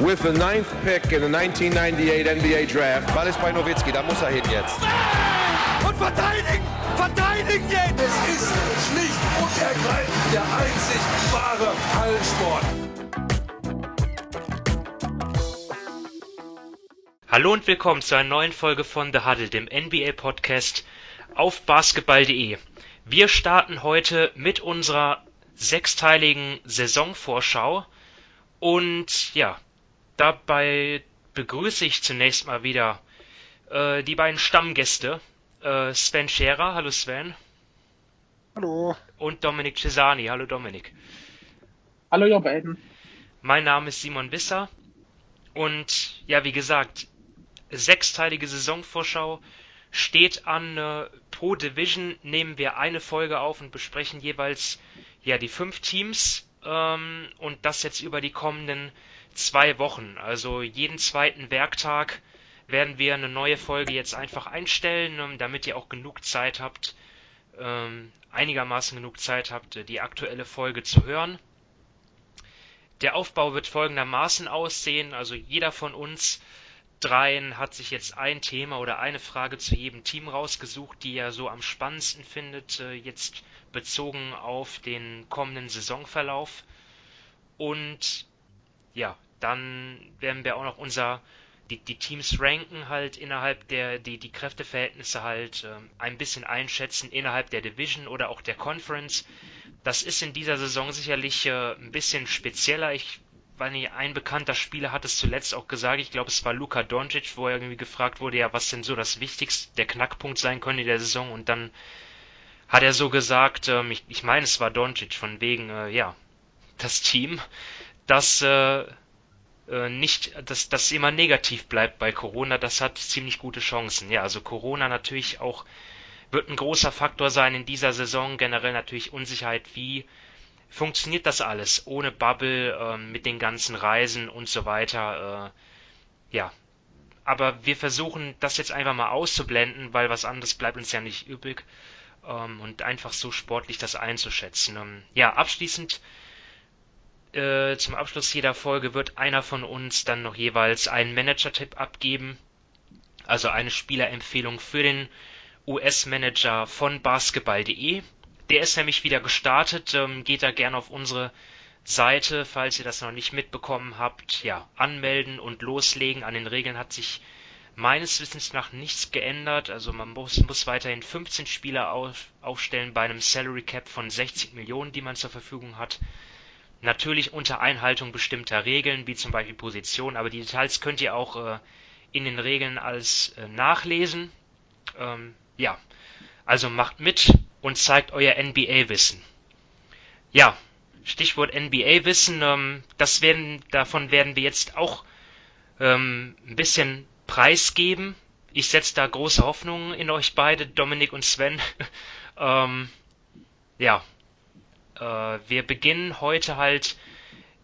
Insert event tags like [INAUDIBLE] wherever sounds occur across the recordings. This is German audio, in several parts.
with the ninth pick in the 1998 NBA Draft. Ball ist bei Nowitzki, da muss er hin jetzt. Und verteidigen! Verteidigen jetzt! Es ist schlicht und ergreifend der einzig wahre Hallensport. Hallo und willkommen zu einer neuen Folge von The Huddle, dem NBA-Podcast auf basketball.de. Wir starten heute mit unserer sechsteiligen Saisonvorschau und ja, dabei begrüße ich zunächst mal wieder äh, die beiden Stammgäste. Äh, Sven Scherer, hallo Sven. Hallo. Und Dominik Cesani, hallo Dominik. Hallo ihr beiden. Mein Name ist Simon Wisser und ja, wie gesagt, sechsteilige Saisonvorschau steht an. Äh, pro Division nehmen wir eine Folge auf und besprechen jeweils ja die fünf Teams ähm, und das jetzt über die kommenden zwei Wochen. Also jeden zweiten Werktag werden wir eine neue Folge jetzt einfach einstellen, ähm, damit ihr auch genug Zeit habt, ähm, einigermaßen genug Zeit habt, die aktuelle Folge zu hören. Der Aufbau wird folgendermaßen aussehen, also jeder von uns dreien hat sich jetzt ein Thema oder eine Frage zu jedem Team rausgesucht, die er so am spannendsten findet, äh, jetzt bezogen auf den kommenden Saisonverlauf. Und ja, dann werden wir auch noch unser die, die Teams ranken halt innerhalb der die die Kräfteverhältnisse halt äh, ein bisschen einschätzen innerhalb der Division oder auch der Conference. Das ist in dieser Saison sicherlich äh, ein bisschen spezieller. Ich weil nicht ein bekannter Spieler hat es zuletzt auch gesagt, ich glaube es war Luka Doncic, wo er irgendwie gefragt wurde, ja, was denn so das Wichtigste, der Knackpunkt sein könnte in der Saison und dann hat er so gesagt, ähm, ich, ich meine es war Doncic, von wegen, äh, ja, das Team, das äh, äh, nicht, dass das immer negativ bleibt bei Corona, das hat ziemlich gute Chancen. Ja, also Corona natürlich auch wird ein großer Faktor sein in dieser Saison, generell natürlich Unsicherheit, wie funktioniert das alles ohne Bubble, äh, mit den ganzen Reisen und so weiter. Äh, ja, aber wir versuchen das jetzt einfach mal auszublenden, weil was anderes bleibt uns ja nicht übrig ähm, und einfach so sportlich das einzuschätzen. Ähm, ja, abschließend äh, zum Abschluss jeder Folge wird einer von uns dann noch jeweils einen Manager-Tipp abgeben, also eine Spielerempfehlung für den US-Manager von basketball.de. Der ist nämlich wieder gestartet. Ähm, geht da gerne auf unsere Seite, falls ihr das noch nicht mitbekommen habt. Ja, anmelden und loslegen. An den Regeln hat sich meines Wissens nach nichts geändert. Also man muss, muss weiterhin 15 Spieler auf, aufstellen bei einem Salary Cap von 60 Millionen, die man zur Verfügung hat. Natürlich unter Einhaltung bestimmter Regeln, wie zum Beispiel Position, aber die Details könnt ihr auch äh, in den Regeln als äh, nachlesen. Ähm, ja, also macht mit, und zeigt euer NBA-Wissen. Ja, Stichwort NBA-Wissen, ähm, das werden, davon werden wir jetzt auch ähm, ein bisschen preisgeben. Ich setze da große Hoffnungen in euch beide, Dominik und Sven. [LAUGHS] ähm, ja, äh, wir beginnen heute halt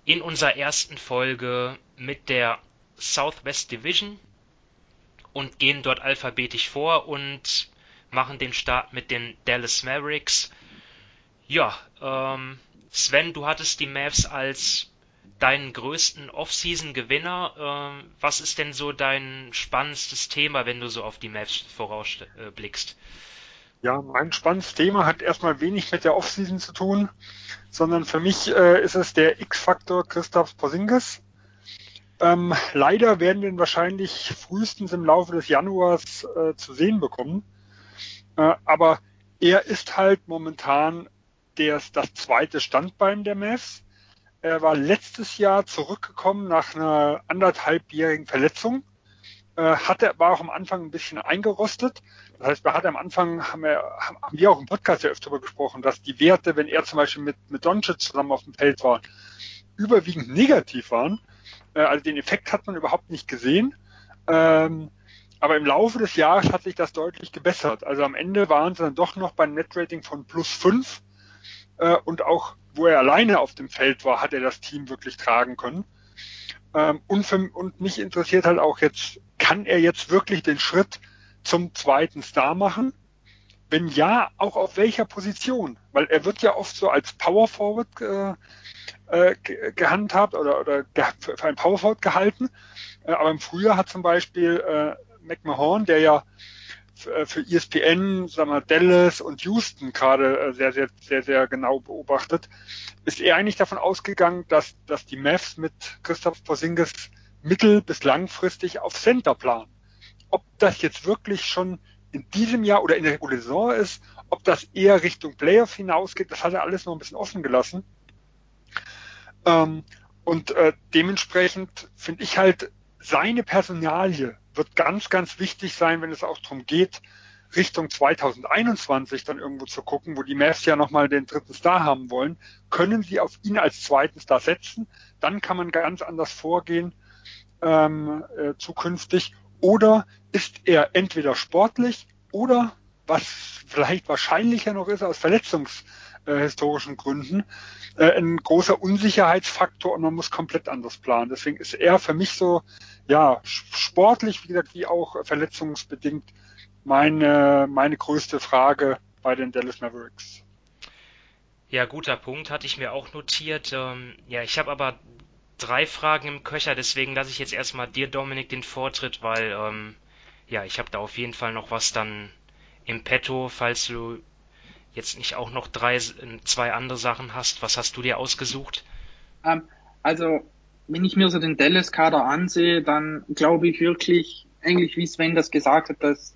in unserer ersten Folge mit der Southwest Division und gehen dort alphabetisch vor und machen den Start mit den Dallas Mavericks. Ja, ähm, Sven, du hattest die Mavs als deinen größten Off-Season-Gewinner. Ähm, was ist denn so dein spannendstes Thema, wenn du so auf die Mavs vorausblickst? Äh, ja, mein spannendes Thema hat erstmal wenig mit der Off-Season zu tun, sondern für mich äh, ist es der X-Faktor Christoph Porzingis. Ähm, leider werden wir ihn wahrscheinlich frühestens im Laufe des Januars äh, zu sehen bekommen. Äh, aber er ist halt momentan der, das zweite Standbein der Mavs. Er war letztes Jahr zurückgekommen nach einer anderthalbjährigen Verletzung. Äh, hatte, war auch am Anfang ein bisschen eingerostet. Das heißt, wir hatten am Anfang, haben wir, haben wir auch im Podcast ja öfter darüber gesprochen, dass die Werte, wenn er zum Beispiel mit, mit Doncic zusammen auf dem Feld war, überwiegend negativ waren. Äh, also den Effekt hat man überhaupt nicht gesehen. Ähm, aber im Laufe des Jahres hat sich das deutlich gebessert. Also am Ende waren sie dann doch noch beim Netrating von plus fünf äh, und auch wo er alleine auf dem Feld war, hat er das Team wirklich tragen können. Ähm, und, für, und mich interessiert halt auch jetzt, kann er jetzt wirklich den Schritt zum zweiten Star machen? Wenn ja, auch auf welcher Position? Weil er wird ja oft so als Power Forward äh, äh, gehandhabt oder, oder für ein Power Forward gehalten. Äh, aber im Frühjahr hat zum Beispiel äh, McMahon, der ja äh, für ESPN, sagen wir, Dallas und Houston gerade sehr, sehr, sehr, sehr genau beobachtet, ist er eigentlich davon ausgegangen, dass, dass die Mavs mit Christoph Porzingis mittel- bis langfristig auf Center planen. Ob das jetzt wirklich schon in diesem Jahr oder in der regulären Saison ist, ob das eher Richtung Playoff hinausgeht, das hat er alles noch ein bisschen offen gelassen. Ähm, und äh, dementsprechend finde ich halt seine Personalie wird ganz, ganz wichtig sein, wenn es auch darum geht, Richtung 2021 dann irgendwo zu gucken, wo die Mavs ja nochmal den dritten Star haben wollen, können sie auf ihn als zweiten Star setzen, dann kann man ganz anders vorgehen ähm, äh, zukünftig. Oder ist er entweder sportlich oder, was vielleicht wahrscheinlicher noch ist, aus verletzungshistorischen Gründen, äh, ein großer Unsicherheitsfaktor und man muss komplett anders planen. Deswegen ist er für mich so, ja, sportlich, wie gesagt, wie auch verletzungsbedingt meine, meine größte Frage bei den Dallas Mavericks. Ja, guter Punkt, hatte ich mir auch notiert. Ähm, ja, ich habe aber drei Fragen im Köcher, deswegen lasse ich jetzt erstmal dir, Dominik, den Vortritt, weil ähm, ja, ich habe da auf jeden Fall noch was dann im Petto, falls du jetzt nicht auch noch drei, zwei andere Sachen hast. Was hast du dir ausgesucht? Ähm, also, wenn ich mir so den Dallas-Kader ansehe, dann glaube ich wirklich, eigentlich wie Sven das gesagt hat, dass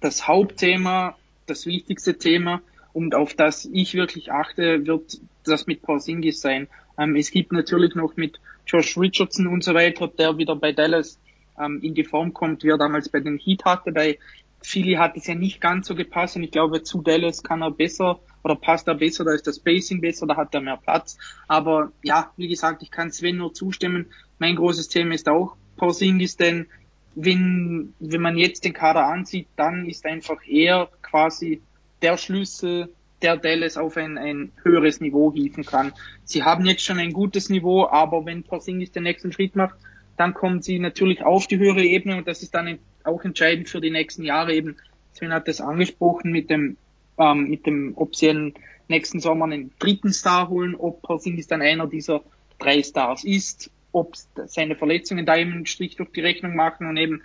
das Hauptthema, das wichtigste Thema und auf das ich wirklich achte, wird das mit Porzingis sein. Ähm, es gibt natürlich noch mit Josh Richardson und so weiter, der wieder bei Dallas ähm, in die Form kommt, wie er damals bei den Heat hatte. Bei Philly hat es ja nicht ganz so gepasst und ich glaube, zu Dallas kann er besser oder passt er besser, da ist das Spacing besser, da hat er mehr Platz. Aber ja, wie gesagt, ich kann Sven nur zustimmen. Mein großes Thema ist auch Porzingis, denn wenn, wenn man jetzt den Kader ansieht, dann ist einfach er quasi der Schlüssel, der Dallas auf ein, ein höheres Niveau hieven kann. Sie haben jetzt schon ein gutes Niveau, aber wenn Porzingis den nächsten Schritt macht, dann kommen sie natürlich auf die höhere Ebene und das ist dann auch entscheidend für die nächsten Jahre eben. Sven hat das angesprochen mit dem, ähm, mit dem, ob sie einen nächsten Sommer einen dritten Star holen, ob Porzingis dann einer dieser drei Stars ist ob seine Verletzungen da eben einen Strich durch die Rechnung machen und eben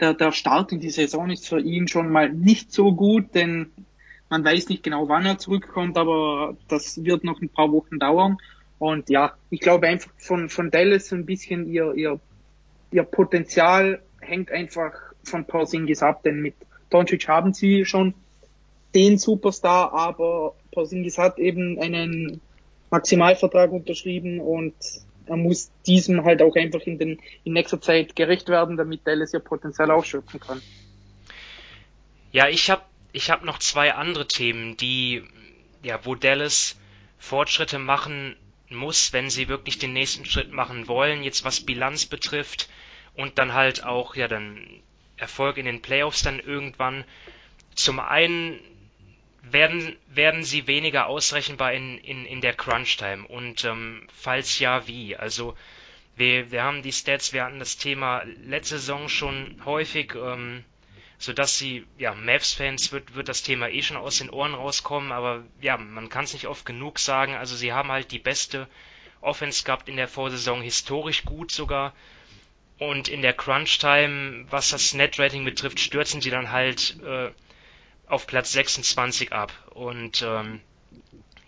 der, der Start in die Saison ist für ihn schon mal nicht so gut, denn man weiß nicht genau, wann er zurückkommt, aber das wird noch ein paar Wochen dauern. Und ja, ich glaube einfach von, von Dallas so ein bisschen ihr, ihr, ihr Potenzial hängt einfach von Porzingis ab, denn mit Doncic haben sie schon den Superstar, aber Porzingis hat eben einen Maximalvertrag unterschrieben und er muss diesem halt auch einfach in, den, in nächster Zeit gerecht werden, damit Dallas ihr Potenzial ausschöpfen kann. Ja, ich habe ich hab noch zwei andere Themen, die, ja, wo Dallas Fortschritte machen muss, wenn sie wirklich den nächsten Schritt machen wollen, jetzt was Bilanz betrifft und dann halt auch, ja, dann Erfolg in den Playoffs dann irgendwann. Zum einen werden, werden sie weniger ausrechenbar in, in, in der Crunch-Time? Und ähm, falls ja, wie? Also wir, wir haben die Stats, wir hatten das Thema letzte Saison schon häufig, ähm, sodass sie, ja, Mavs-Fans wird, wird das Thema eh schon aus den Ohren rauskommen, aber ja, man kann es nicht oft genug sagen. Also sie haben halt die beste Offense gehabt in der Vorsaison, historisch gut sogar. Und in der Crunch-Time, was das Net-Rating betrifft, stürzen sie dann halt äh, auf Platz 26 ab. Und ähm,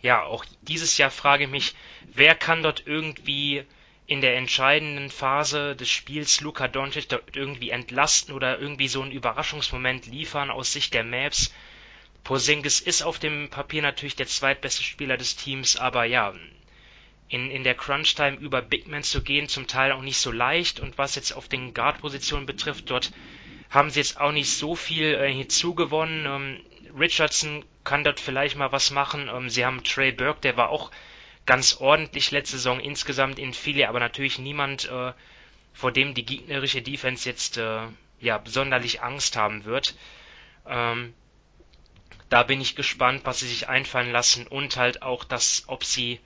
ja, auch dieses Jahr frage ich mich, wer kann dort irgendwie in der entscheidenden Phase des Spiels Luka Doncic dort irgendwie entlasten oder irgendwie so einen Überraschungsmoment liefern aus Sicht der Maps. Porzingis ist auf dem Papier natürlich der zweitbeste Spieler des Teams, aber ja, in, in der Crunch-Time über Big Men zu gehen, zum Teil auch nicht so leicht. Und was jetzt auf den Guard-Positionen betrifft, dort haben sie jetzt auch nicht so viel äh, hinzugewonnen. Ähm, Richardson kann dort vielleicht mal was machen. Ähm, sie haben Trey Burke, der war auch ganz ordentlich letzte Saison insgesamt in Philly, aber natürlich niemand, äh, vor dem die gegnerische Defense jetzt äh, ja sonderlich Angst haben wird. Ähm, da bin ich gespannt, was sie sich einfallen lassen und halt auch das, ob sie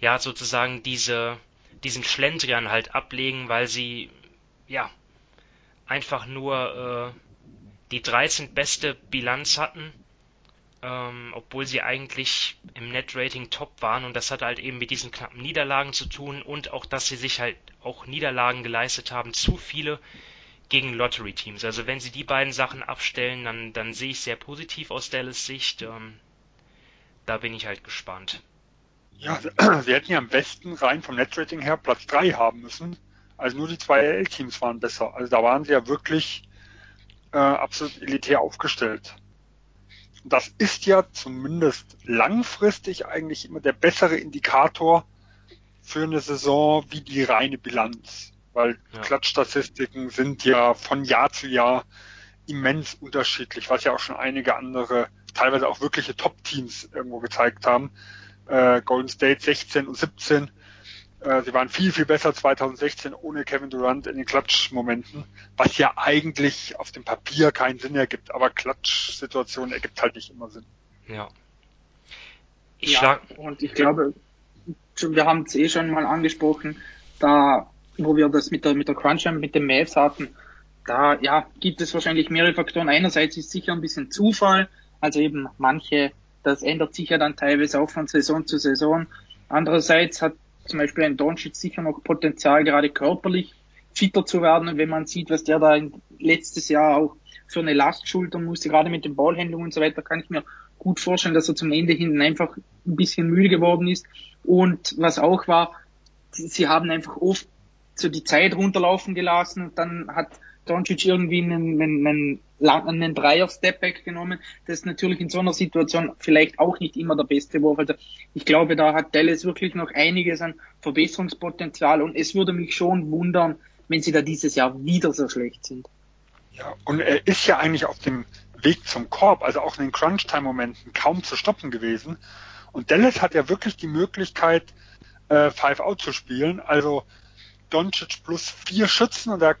ja sozusagen diese diesen Schlendrian halt ablegen, weil sie ja einfach nur äh, die 13 beste Bilanz hatten ähm, obwohl sie eigentlich im Net-Rating top waren und das hat halt eben mit diesen knappen Niederlagen zu tun und auch, dass sie sich halt auch Niederlagen geleistet haben, zu viele gegen Lottery-Teams. Also wenn sie die beiden Sachen abstellen, dann, dann sehe ich sehr positiv aus Dallas Sicht. Ähm, da bin ich halt gespannt. Ja, sie hätten ja am besten rein vom Netrating her Platz 3 haben müssen. Also nur die zwei LL-Teams waren besser. Also da waren sie ja wirklich äh, absolut elitär aufgestellt. Das ist ja zumindest langfristig eigentlich immer der bessere Indikator für eine Saison wie die reine Bilanz. Weil ja. Klatschstatistiken sind ja von Jahr zu Jahr immens unterschiedlich, was ja auch schon einige andere, teilweise auch wirkliche Top-Teams irgendwo gezeigt haben. Äh, Golden State 16 und 17 äh, sie waren viel, viel besser 2016 ohne Kevin Durant in den Klatschmomenten, was ja eigentlich auf dem Papier keinen Sinn ergibt, aber Klatschsituationen ergibt halt nicht immer Sinn. Ja. Ich ja, und ich glaube, wir haben es eh schon mal angesprochen, da, wo wir das mit der, mit der Crunch mit den Mavs hatten, da, ja, gibt es wahrscheinlich mehrere Faktoren. Einerseits ist sicher ein bisschen Zufall, also eben manche, das ändert sich ja dann teilweise auch von Saison zu Saison. Andererseits hat zum Beispiel ein Doncic sicher noch Potenzial, gerade körperlich fitter zu werden, wenn man sieht, was der da letztes Jahr auch für eine Last schultern musste, gerade mit den Ballhändlungen und so weiter, kann ich mir gut vorstellen, dass er zum Ende hin einfach ein bisschen müde geworden ist. Und was auch war, sie haben einfach oft so die Zeit runterlaufen gelassen und dann hat Doncic irgendwie einen, einen, einen, einen Dreier-Stepback genommen. Das ist natürlich in so einer Situation vielleicht auch nicht immer der beste Wurf. Also ich glaube, da hat Dallas wirklich noch einiges an Verbesserungspotenzial und es würde mich schon wundern, wenn sie da dieses Jahr wieder so schlecht sind. Ja, und er ist ja eigentlich auf dem Weg zum Korb, also auch in den Crunch-Time-Momenten kaum zu stoppen gewesen. Und Dallas hat ja wirklich die Möglichkeit, äh, Five-Out zu spielen. Also Doncic plus vier Schützen und da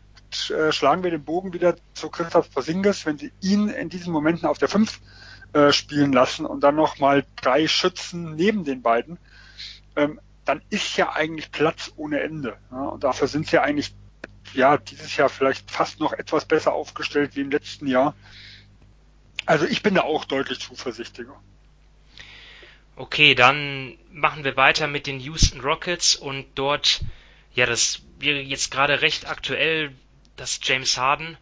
äh, schlagen wir den Bogen wieder zu Christoph Porzingis, wenn sie ihn in diesen Momenten auf der 5 äh, spielen lassen und dann nochmal drei Schützen neben den beiden, ähm, dann ist ja eigentlich Platz ohne Ende. Ja? Und dafür sind sie eigentlich ja dieses Jahr vielleicht fast noch etwas besser aufgestellt wie im letzten Jahr. Also ich bin da auch deutlich zuversichtlicher. Okay, dann machen wir weiter mit den Houston Rockets und dort, ja, das wäre jetzt gerade recht aktuell, dass James Harden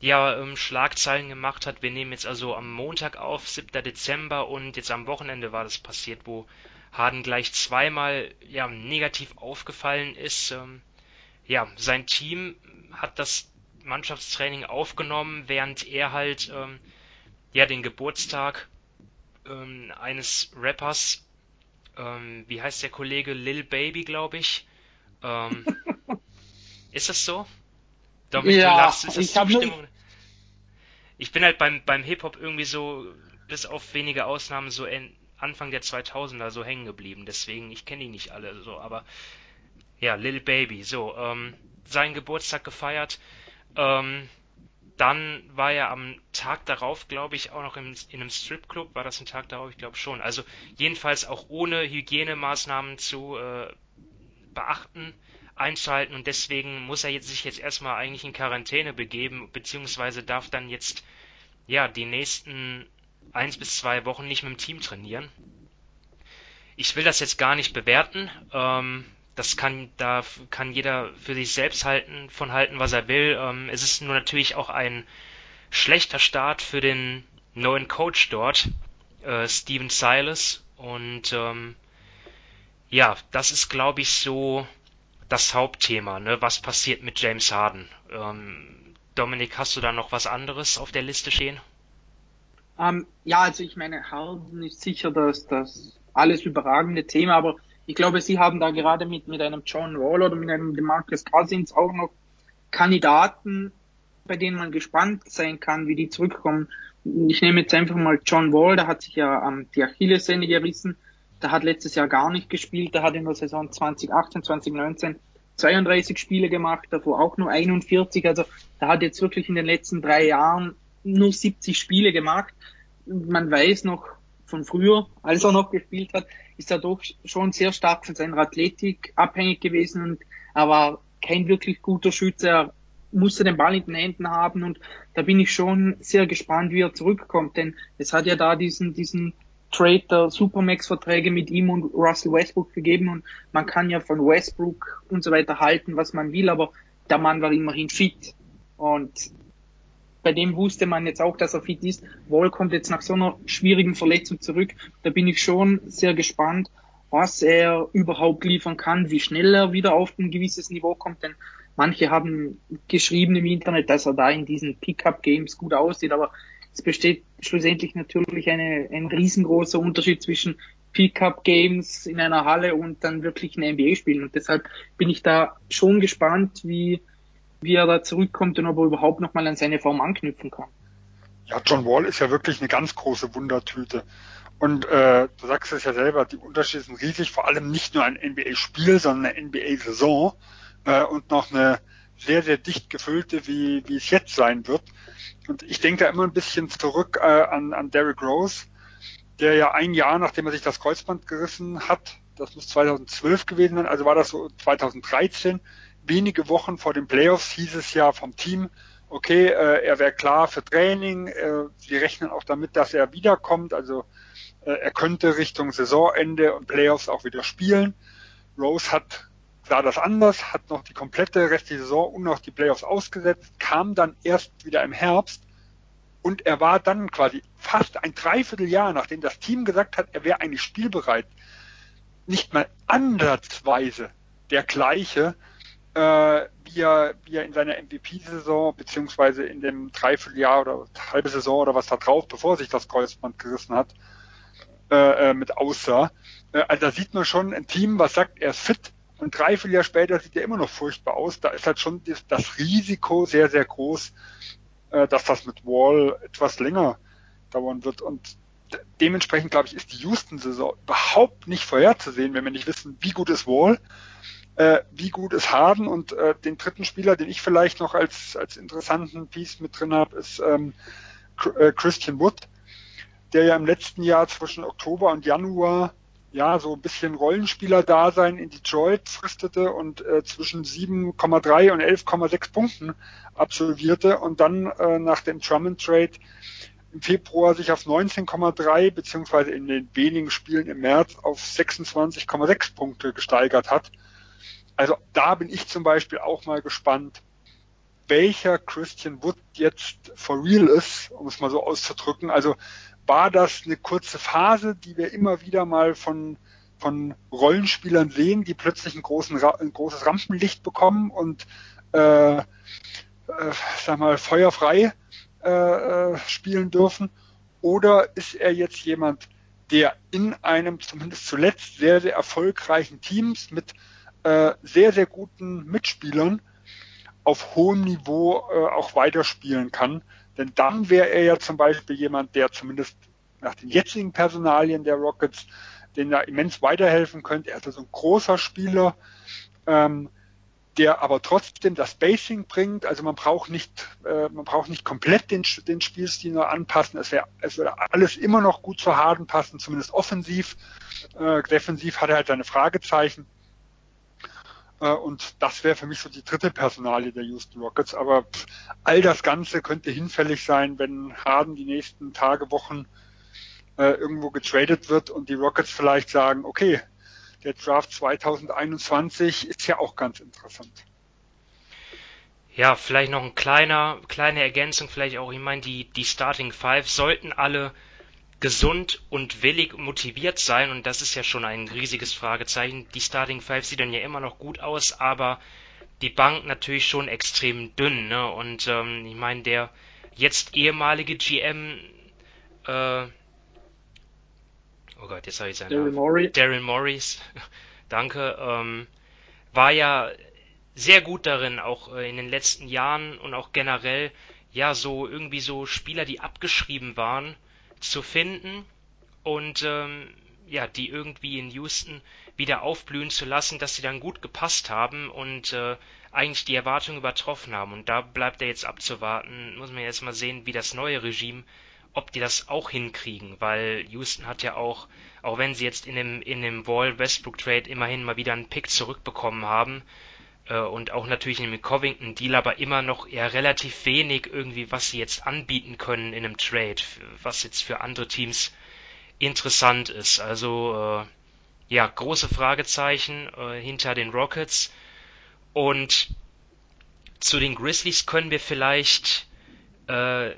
ja ähm, Schlagzeilen gemacht hat. Wir nehmen jetzt also am Montag auf, 7. Dezember, und jetzt am Wochenende war das passiert, wo Harden gleich zweimal ja negativ aufgefallen ist. Ähm, ja, sein Team hat das Mannschaftstraining aufgenommen, während er halt ähm, ja den Geburtstag ähm, eines Rappers, ähm, wie heißt der Kollege, Lil Baby, glaube ich. Ähm, [LAUGHS] ist das so? Dominic, ja, du lachst, ist das ich Zustimmung? Ich bin halt beim, beim Hip-Hop irgendwie so, bis auf wenige Ausnahmen, so in, Anfang der 2000er so hängen geblieben. Deswegen, ich kenne die nicht alle so, aber ja, Lil Baby, so, ähm, seinen Geburtstag gefeiert. Ähm, dann war er am Tag darauf, glaube ich, auch noch im, in einem Stripclub. War das ein Tag darauf? Ich glaube schon. Also jedenfalls auch ohne Hygienemaßnahmen zu äh, beachten einschalten und deswegen muss er jetzt sich jetzt erstmal eigentlich in Quarantäne begeben, beziehungsweise darf dann jetzt ja die nächsten eins bis zwei Wochen nicht mit dem Team trainieren. Ich will das jetzt gar nicht bewerten. Ähm, das kann, da kann jeder für sich selbst halten, von halten, was er will. Ähm, es ist nur natürlich auch ein schlechter Start für den neuen Coach dort, äh, Steven Silas. Und ähm, ja, das ist, glaube ich, so das Hauptthema, ne? Was passiert mit James Harden? Ähm, Dominik, hast du da noch was anderes auf der Liste stehen? Ähm, ja, also ich meine, Harden ist sicher das, das alles überragende Thema, aber ich glaube, sie haben da gerade mit, mit einem John Wall oder mit einem DeMarcus Cousins auch noch Kandidaten, bei denen man gespannt sein kann, wie die zurückkommen. Ich nehme jetzt einfach mal John Wall, der hat sich ja ähm, die Achillessehne gerissen der hat letztes Jahr gar nicht gespielt. Der hat in der Saison 2018, 2019 32 Spiele gemacht, davor auch nur 41. Also der hat jetzt wirklich in den letzten drei Jahren nur 70 Spiele gemacht. Man weiß noch von früher, als er noch gespielt hat, ist er doch schon sehr stark von seiner Athletik abhängig gewesen und er war kein wirklich guter Schütze. Er musste den Ball in den Händen haben und da bin ich schon sehr gespannt, wie er zurückkommt, denn es hat ja da diesen, diesen Trade der Supermax-Verträge mit ihm und Russell Westbrook gegeben und man kann ja von Westbrook und so weiter halten, was man will, aber der Mann war immerhin fit und bei dem wusste man jetzt auch, dass er fit ist. Wall kommt jetzt nach so einer schwierigen Verletzung zurück. Da bin ich schon sehr gespannt, was er überhaupt liefern kann, wie schnell er wieder auf ein gewisses Niveau kommt, denn manche haben geschrieben im Internet, dass er da in diesen Pickup-Games gut aussieht, aber es besteht schlussendlich natürlich eine, ein riesengroßer Unterschied zwischen Pickup-Games in einer Halle und dann wirklich ein NBA-Spielen. Und deshalb bin ich da schon gespannt, wie, wie er da zurückkommt und ob er überhaupt nochmal an seine Form anknüpfen kann. Ja, John Wall ist ja wirklich eine ganz große Wundertüte. Und äh, du sagst es ja selber, die Unterschiede sind riesig, vor allem nicht nur ein NBA-Spiel, sondern eine NBA-Saison äh, und noch eine sehr, sehr dicht gefüllte, wie, wie es jetzt sein wird. Und ich denke da immer ein bisschen zurück äh, an, an Derrick Rose, der ja ein Jahr, nachdem er sich das Kreuzband gerissen hat, das muss 2012 gewesen sein, also war das so 2013, wenige Wochen vor den Playoffs hieß es ja vom Team, okay, äh, er wäre klar für Training, äh, rechnen auch damit, dass er wiederkommt, also äh, er könnte Richtung Saisonende und Playoffs auch wieder spielen. Rose hat sah das anders, hat noch die komplette restliche Saison und noch die Playoffs ausgesetzt, kam dann erst wieder im Herbst und er war dann quasi fast ein Dreivierteljahr, nachdem das Team gesagt hat, er wäre eigentlich spielbereit, nicht mal ansatzweise der gleiche, äh, wie, er, wie er in seiner MVP-Saison beziehungsweise in dem Dreivierteljahr oder halbe Saison oder was da drauf, bevor sich das Kreuzband gerissen hat, äh, äh mit aussah. Äh, also da sieht man schon ein Team, was sagt, er ist fit, und drei, vier Jahre später sieht er immer noch furchtbar aus. Da ist halt schon das, Risiko sehr, sehr groß, äh, dass das mit Wall etwas länger dauern wird. Und dementsprechend, glaube ich, ist die Houston-Saison überhaupt nicht vorherzusehen, wenn wir nicht wissen, wie gut ist Wall, äh, wie gut ist Harden und äh, den dritten Spieler, den ich vielleicht noch als, als interessanten Piece mit drin habe, ist ähm, äh, Christian Wood, der ja im letzten Jahr zwischen Oktober und Januar ja, so ein bisschen Rollenspieler-Dasein in Detroit fristete und äh, zwischen 7,3 und 11,6 Punkten absolvierte und dann äh, nach dem Drummond-Trade im Februar sich auf 19,3 beziehungsweise in den wenigen Spielen im März auf 26,6 Punkte gesteigert hat. Also da bin ich zum Beispiel auch mal gespannt, welcher Christian Wood jetzt for real ist, um es mal so auszudrücken. Also war das eine kurze Phase, die wir immer wieder mal von, von Rollenspielern sehen, die plötzlich ein, großen, ein großes Rampenlicht bekommen und äh, äh, sag mal, feuerfrei äh, äh, spielen dürfen? Oder ist er jetzt jemand, der in einem zumindest zuletzt sehr, sehr erfolgreichen Teams mit äh, sehr, sehr guten Mitspielern auf hohem Niveau äh, auch weiterspielen kann? Denn dann wäre er ja zum Beispiel jemand, der zumindest nach den jetzigen Personalien der Rockets, den da immens weiterhelfen könnte. Er ist also ein großer Spieler, ähm, der aber trotzdem das Spacing bringt. Also man braucht nicht, äh, man braucht nicht komplett den, den Spielstil nur anpassen. Es wäre, es würde alles immer noch gut zu Harden passen, zumindest offensiv. Äh, defensiv hat er halt seine Fragezeichen. Äh, und das wäre für mich so die dritte Personalie der Houston Rockets. Aber all das Ganze könnte hinfällig sein, wenn Harden die nächsten Tage, Wochen äh, irgendwo getradet wird und die Rockets vielleicht sagen, okay, der Draft 2021 ist ja auch ganz interessant. Ja, vielleicht noch ein kleiner, kleine Ergänzung, vielleicht auch, ich meine, die, die Starting Five sollten alle gesund und willig motiviert sein und das ist ja schon ein riesiges Fragezeichen. Die Starting Five sieht dann ja immer noch gut aus, aber die Bank natürlich schon extrem dünn, ne? Und ähm, ich meine, der jetzt ehemalige GM, äh, oh Gott, jetzt habe ich seinen Daryl Morey. Daryl Morris, [LAUGHS] danke, ähm, war ja sehr gut darin, auch äh, in den letzten Jahren und auch generell, ja, so irgendwie so Spieler, die abgeschrieben waren, zu finden und ähm, ja, die irgendwie in Houston wieder aufblühen zu lassen, dass sie dann gut gepasst haben und äh, eigentlich die Erwartungen übertroffen haben. Und da bleibt er jetzt abzuwarten. Muss man jetzt mal sehen, wie das neue Regime, ob die das auch hinkriegen, weil Houston hat ja auch, auch wenn sie jetzt in dem, in dem Wall Westbrook Trade immerhin mal wieder einen Pick zurückbekommen haben, und auch natürlich in dem Covington-Deal, aber immer noch eher relativ wenig irgendwie, was sie jetzt anbieten können in einem Trade, was jetzt für andere Teams interessant ist. Also äh, ja, große Fragezeichen äh, hinter den Rockets und zu den Grizzlies können wir vielleicht äh,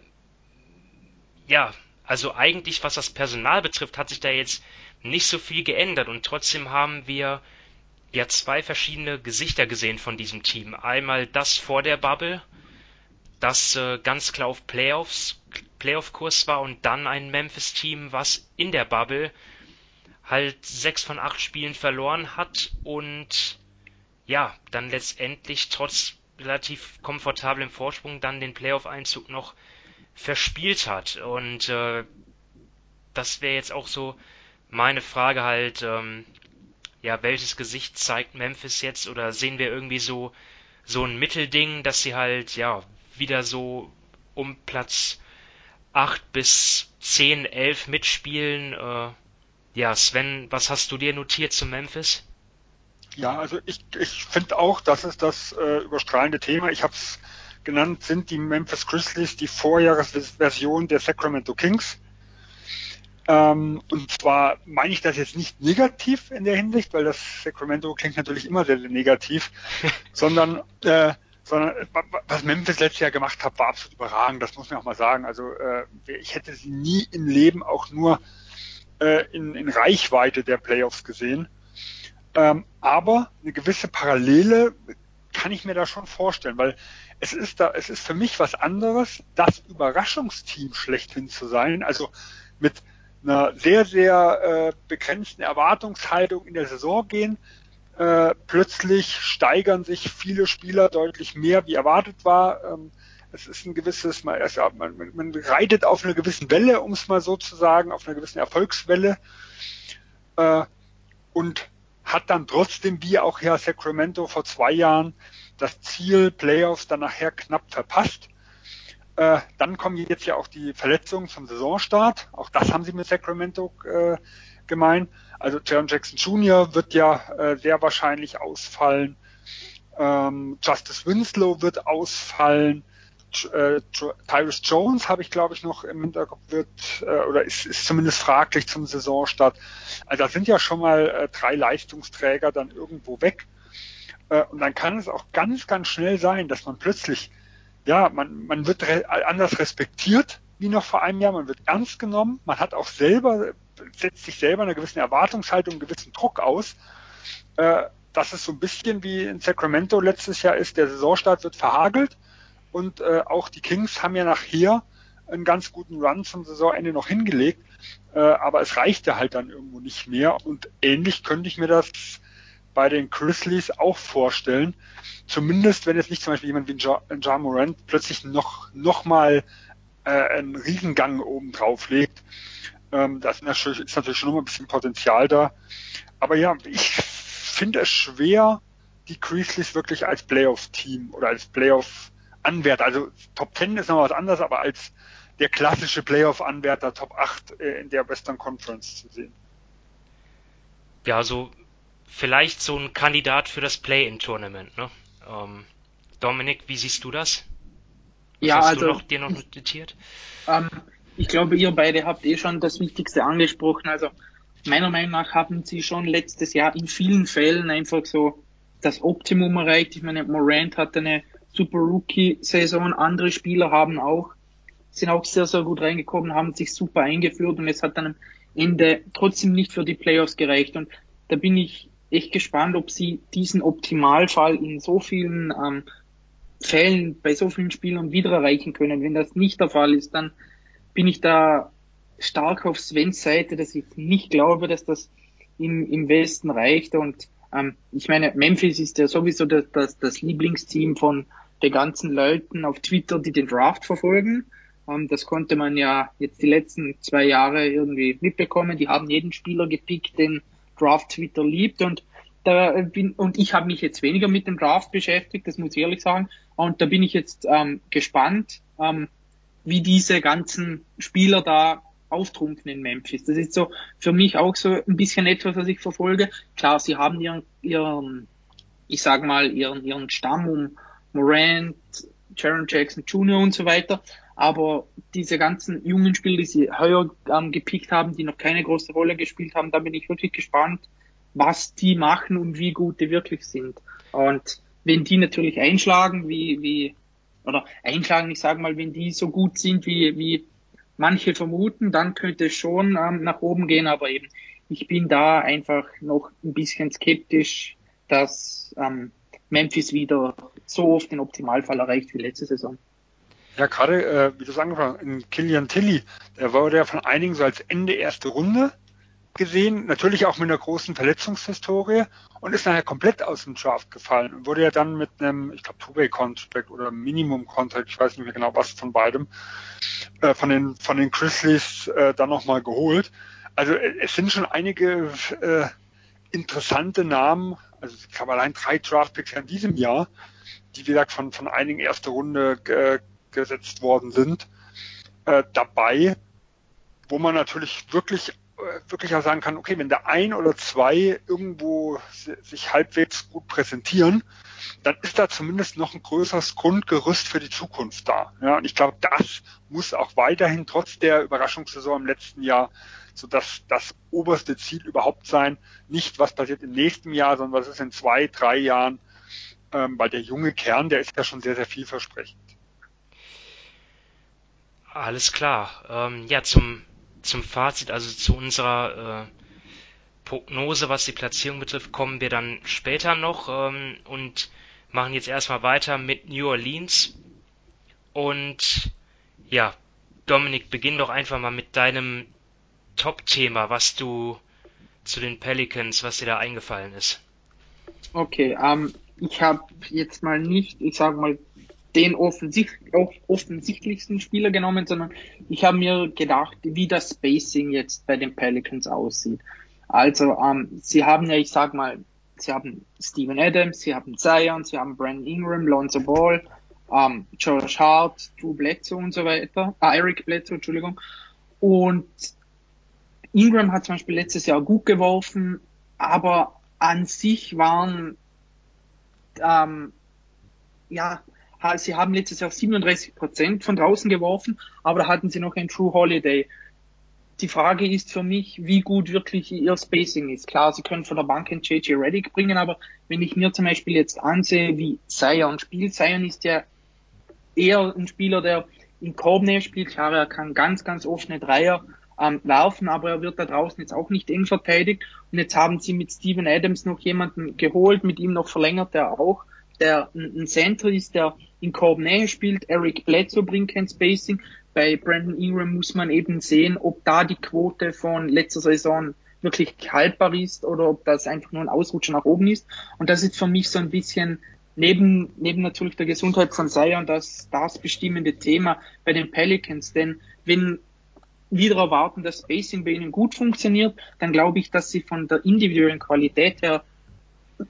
ja, also eigentlich was das Personal betrifft, hat sich da jetzt nicht so viel geändert und trotzdem haben wir ja zwei verschiedene Gesichter gesehen von diesem Team. Einmal das vor der Bubble, das äh, ganz klar auf Playoffs, Playoff-Kurs war und dann ein Memphis-Team, was in der Bubble halt sechs von acht Spielen verloren hat und ja, dann letztendlich trotz relativ komfortablem Vorsprung dann den Playoff-Einzug noch verspielt hat. Und äh, das wäre jetzt auch so meine Frage halt, ähm, ja, welches Gesicht zeigt Memphis jetzt oder sehen wir irgendwie so so ein Mittelding, dass sie halt ja wieder so um Platz 8 bis 10, 11 mitspielen. Äh, ja, Sven, was hast du dir notiert zu Memphis? Ja, also ich, ich finde auch, das ist das äh, überstrahlende Thema. Ich habe es genannt, sind die Memphis Grizzlies die Vorjahresversion der Sacramento Kings. Ähm, und zwar meine ich das jetzt nicht negativ in der Hinsicht, weil das Sacramento klingt natürlich immer sehr, sehr negativ, [LAUGHS] sondern, äh, sondern was Memphis letztes Jahr gemacht hat, war absolut überragend, das muss man auch mal sagen. Also äh, ich hätte sie nie im Leben auch nur äh, in, in Reichweite der Playoffs gesehen. Ähm, aber eine gewisse Parallele kann ich mir da schon vorstellen, weil es ist da, es ist für mich was anderes, das Überraschungsteam schlechthin zu sein, also mit einer sehr, sehr äh, begrenzten Erwartungshaltung in der Saison gehen. Äh, plötzlich steigern sich viele Spieler deutlich mehr, wie erwartet war. Ähm, es ist ein gewisses, man, man, man reitet auf einer gewissen Welle, um es mal so zu sagen, auf einer gewissen Erfolgswelle. Äh, und hat dann trotzdem, wie auch ja Sacramento vor zwei Jahren, das Ziel Playoffs dann nachher knapp verpasst. Äh, dann kommen jetzt ja auch die Verletzungen zum Saisonstart. Auch das haben sie mit Sacramento äh, gemein. Also Jaron Jackson Jr. wird ja äh, sehr wahrscheinlich ausfallen. Ähm, Justice Winslow wird ausfallen äh, Tyrus Jones habe ich glaube ich noch im Hinterkopf wird äh, oder ist, ist zumindest fraglich zum Saisonstart. Also da sind ja schon mal drei Leistungsträger dann irgendwo weg. Und dann kann es auch ganz, ganz schnell sein, dass man plötzlich, ja, man, man wird re anders respektiert wie noch vor einem Jahr, man wird ernst genommen, man hat auch selber, setzt sich selber eine gewisse Erwartungshaltung, einen gewissen Druck aus. Äh, dass es so ein bisschen wie in Sacramento letztes Jahr ist, der Saisonstart wird verhagelt und äh, auch die Kings haben ja nachher einen ganz guten Run zum Saisonende noch hingelegt, äh, aber es reichte halt dann irgendwo nicht mehr. Und ähnlich könnte ich mir das bei den Grizzlies auch vorstellen. Zumindest, wenn jetzt nicht zum Beispiel jemand wie ja, ja Morant plötzlich noch, noch mal äh, einen Riesengang oben drauf legt. Ähm, das ist natürlich, ist natürlich schon noch ein bisschen Potenzial da. Aber ja, ich finde es schwer, die Grizzlies wirklich als Playoff-Team oder als Playoff Anwärter. Also Top 10 ist noch was anderes, aber als der klassische Playoff-Anwärter Top 8 äh, in der Western Conference zu sehen. Ja, also vielleicht so ein Kandidat für das Play-in-Tournament. Ne? Ähm, Dominik, wie siehst du das? Was ja, hast also du noch, dir noch notiert? Ähm, ich glaube, ihr beide habt eh schon das Wichtigste angesprochen. Also meiner Meinung nach haben sie schon letztes Jahr in vielen Fällen einfach so das Optimum erreicht. Ich meine, Morant hatte eine super Rookie-Saison. Andere Spieler haben auch, sind auch sehr, sehr gut reingekommen, haben sich super eingeführt und es hat dann am Ende trotzdem nicht für die Playoffs gereicht. Und da bin ich echt gespannt, ob sie diesen Optimalfall in so vielen ähm, Fällen, bei so vielen Spielern wieder erreichen können. Wenn das nicht der Fall ist, dann bin ich da stark auf Svens Seite, dass ich nicht glaube, dass das im, im Westen reicht. Und ähm, ich meine, Memphis ist ja sowieso das, das, das Lieblingsteam von der ganzen Leuten auf Twitter, die den Draft verfolgen. Ähm, das konnte man ja jetzt die letzten zwei Jahre irgendwie mitbekommen. Die haben jeden Spieler gepickt, den Draft Twitter liebt und da bin, und ich habe mich jetzt weniger mit dem Draft beschäftigt, das muss ich ehrlich sagen. Und da bin ich jetzt ähm, gespannt, ähm, wie diese ganzen Spieler da auftrumpfen in Memphis. Das ist so für mich auch so ein bisschen etwas, was ich verfolge. Klar, sie haben ihren, ihren ich sag mal, ihren, ihren Stamm um Morant, Jaron Jackson Jr. und so weiter. Aber diese ganzen jungen Spieler, die sie heuer ähm, gepickt haben, die noch keine große Rolle gespielt haben, da bin ich wirklich gespannt, was die machen und wie gut die wirklich sind. Und wenn die natürlich einschlagen, wie, wie, oder einschlagen, ich sage mal, wenn die so gut sind, wie, wie manche vermuten, dann könnte es schon ähm, nach oben gehen, aber eben, ich bin da einfach noch ein bisschen skeptisch, dass ähm, Memphis wieder so oft den Optimalfall erreicht wie letzte Saison. Ja, gerade, äh, wie du es angefangen hast, in Killian Tilly, der wurde ja von einigen so als Ende erste Runde gesehen, natürlich auch mit einer großen Verletzungshistorie und ist nachher komplett aus dem Draft gefallen und wurde ja dann mit einem, ich glaube, Two-Way-Contract oder Minimum-Contract, ich weiß nicht mehr genau was von beidem, äh, von den von den Grizzlies äh, dann nochmal geholt. Also äh, es sind schon einige äh, interessante Namen, also ich glaube allein drei Draft-Picks in diesem Jahr, die wie gesagt von, von einigen erste Runde äh, gesetzt worden sind, äh, dabei, wo man natürlich wirklich äh, wirklich auch sagen kann, okay, wenn der ein oder zwei irgendwo sich halbwegs gut präsentieren, dann ist da zumindest noch ein größeres Grundgerüst für die Zukunft da. Ja, und ich glaube, das muss auch weiterhin trotz der Überraschungssaison im letzten Jahr so dass das oberste Ziel überhaupt sein, nicht was passiert im nächsten Jahr, sondern was ist in zwei, drei Jahren, ähm, weil der junge Kern, der ist ja schon sehr, sehr vielversprechend. Alles klar. Ähm, ja, zum, zum Fazit, also zu unserer äh, Prognose, was die Platzierung betrifft, kommen wir dann später noch ähm, und machen jetzt erstmal weiter mit New Orleans. Und ja, Dominik, beginn doch einfach mal mit deinem Top-Thema, was du zu den Pelicans, was dir da eingefallen ist. Okay, ähm, ich habe jetzt mal nicht, ich sage mal, den offensicht, offensichtlichsten Spieler genommen, sondern ich habe mir gedacht, wie das Spacing jetzt bei den Pelicans aussieht. Also, ähm, sie haben ja, ich sag mal, sie haben Steven Adams, sie haben Zion, sie haben Brandon Ingram, Lonzo Ball, ähm, Josh Hart, Drew Bledsoe und so weiter, äh, Eric Bledsoe, Entschuldigung. Und Ingram hat zum Beispiel letztes Jahr gut geworfen, aber an sich waren ähm, ja sie haben letztes Jahr 37 Prozent von draußen geworfen, aber da hatten sie noch ein True Holiday. Die Frage ist für mich, wie gut wirklich ihr Spacing ist. Klar, sie können von der Bank einen JJ Reddick bringen, aber wenn ich mir zum Beispiel jetzt ansehe, wie Zion spielt, Zion ist ja eher ein Spieler, der in Korbnähe spielt. Klar, er kann ganz, ganz offene Dreier ähm, werfen, aber er wird da draußen jetzt auch nicht eng verteidigt. Und jetzt haben sie mit Steven Adams noch jemanden geholt, mit ihm noch verlängert, der auch der ein Center ist, der in Korb-Nähe spielt. Eric Bledsoe bringt kein Spacing. Bei Brandon Ingram muss man eben sehen, ob da die Quote von letzter Saison wirklich haltbar ist oder ob das einfach nur ein Ausrutscher nach oben ist. Und das ist für mich so ein bisschen neben, neben natürlich der Gesundheit von Zion das, das bestimmende Thema bei den Pelicans. Denn wenn wieder erwarten, dass Spacing bei ihnen gut funktioniert, dann glaube ich, dass sie von der individuellen Qualität her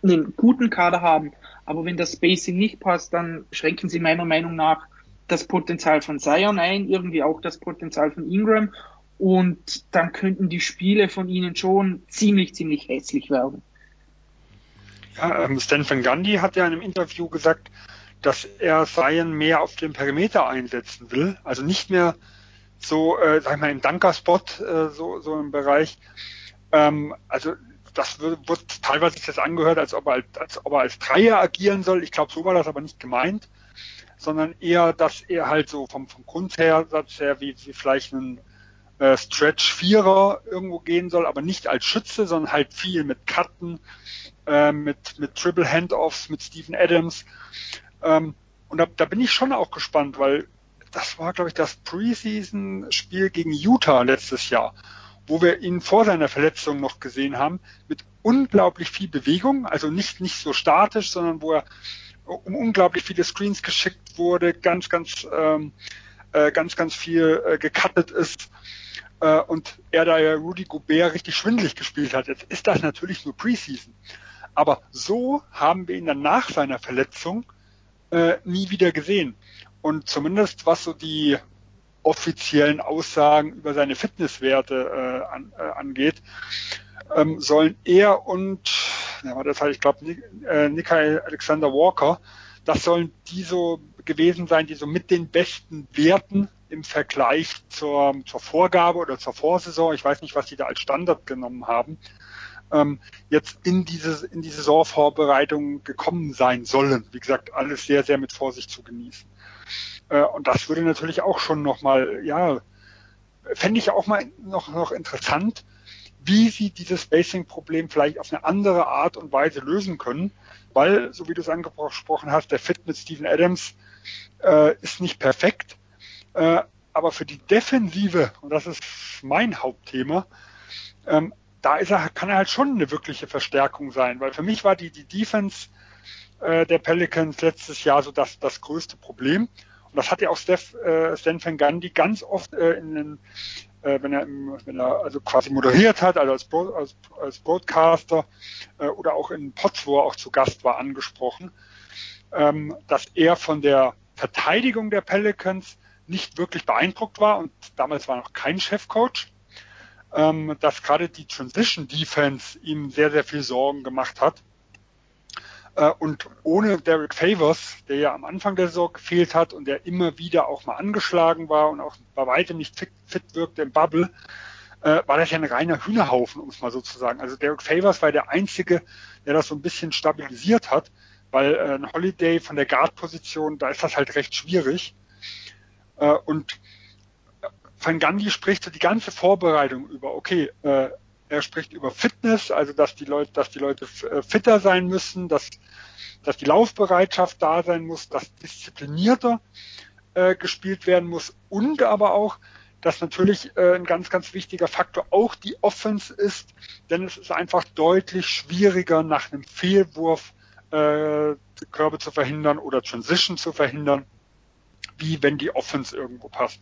einen guten Kader haben. Aber wenn das Spacing nicht passt, dann schränken sie meiner Meinung nach das Potenzial von Zion ein, irgendwie auch das Potenzial von Ingram. Und dann könnten die Spiele von ihnen schon ziemlich, ziemlich hässlich werden. Ja, ähm, Stan Van Gundy hat ja in einem Interview gesagt, dass er Zion mehr auf dem Perimeter einsetzen will. Also nicht mehr so, äh, sag ich mal, im Dunker-Spot, äh, so, so im Bereich. Ähm, also das wird, wird teilweise jetzt angehört, als ob, er, als, ob er als Dreier agieren soll. Ich glaube, so war das aber nicht gemeint, sondern eher, dass er halt so vom, vom Grundsatz her wie, wie vielleicht ein äh, Stretch Vierer irgendwo gehen soll, aber nicht als Schütze, sondern halt viel mit Cutten, äh, mit, mit Triple Handoffs, mit Steven Adams. Ähm, und da, da bin ich schon auch gespannt, weil das war, glaube ich, das Preseason-Spiel gegen Utah letztes Jahr, wo wir ihn vor seiner Verletzung noch gesehen haben, mit unglaublich viel Bewegung, also nicht, nicht so statisch, sondern wo er um unglaublich viele Screens geschickt wurde, ganz, ganz, ähm, äh, ganz, ganz viel äh, gecuttet ist äh, und er da ja Rudy Gobert richtig schwindlig gespielt hat. Jetzt ist das natürlich nur Preseason. Aber so haben wir ihn dann nach seiner Verletzung äh, nie wieder gesehen. Und zumindest was so die offiziellen Aussagen über seine Fitnesswerte äh, an, äh, angeht, ähm, sollen er und ja, das heißt, ich glaube, äh, Nikai Alexander Walker, das sollen die so gewesen sein, die so mit den besten Werten im Vergleich zur, zur Vorgabe oder zur Vorsaison, ich weiß nicht, was die da als Standard genommen haben, ähm, jetzt in diese, in die Saisonvorbereitung gekommen sein sollen. Wie gesagt, alles sehr, sehr mit Vorsicht zu genießen. Äh, und das würde natürlich auch schon nochmal, ja, fände ich auch mal noch, noch interessant, wie sie dieses Spacing-Problem vielleicht auf eine andere Art und Weise lösen können, weil, so wie du es angesprochen hast, der Fit mit Steven Adams äh, ist nicht perfekt, äh, aber für die Defensive, und das ist mein Hauptthema, ähm, da ist er, kann er halt schon eine wirkliche Verstärkung sein, weil für mich war die, die Defense äh, der Pelicans letztes Jahr so das, das größte Problem. Und das hat ja auch Steph, äh, Stan Van Gundy ganz oft äh, in den, äh, wenn er, im, wenn er also quasi moderiert hat, also als, Bro als, als Broadcaster äh, oder auch in Pots, wo er auch zu Gast war, angesprochen, ähm, dass er von der Verteidigung der Pelicans nicht wirklich beeindruckt war und damals war noch kein Chefcoach ähm, dass gerade die Transition Defense ihm sehr, sehr viel Sorgen gemacht hat. Äh, und ohne Derek Favors, der ja am Anfang der Saison gefehlt hat und der immer wieder auch mal angeschlagen war und auch bei weitem nicht fit, fit wirkte im Bubble, äh, war das ja ein reiner Hühnerhaufen, um es mal so zu sagen. Also Derek Favors war der Einzige, der das so ein bisschen stabilisiert hat, weil äh, ein Holiday von der Guard-Position, da ist das halt recht schwierig. Äh, und Van Gandhi spricht so die ganze Vorbereitung über, okay, äh, er spricht über Fitness, also dass die Leute, dass die Leute äh, fitter sein müssen, dass, dass die Laufbereitschaft da sein muss, dass disziplinierter äh, gespielt werden muss und aber auch, dass natürlich äh, ein ganz, ganz wichtiger Faktor auch die Offense ist, denn es ist einfach deutlich schwieriger, nach einem Fehlwurf äh, Körbe zu verhindern oder Transition zu verhindern, wie wenn die Offense irgendwo passt.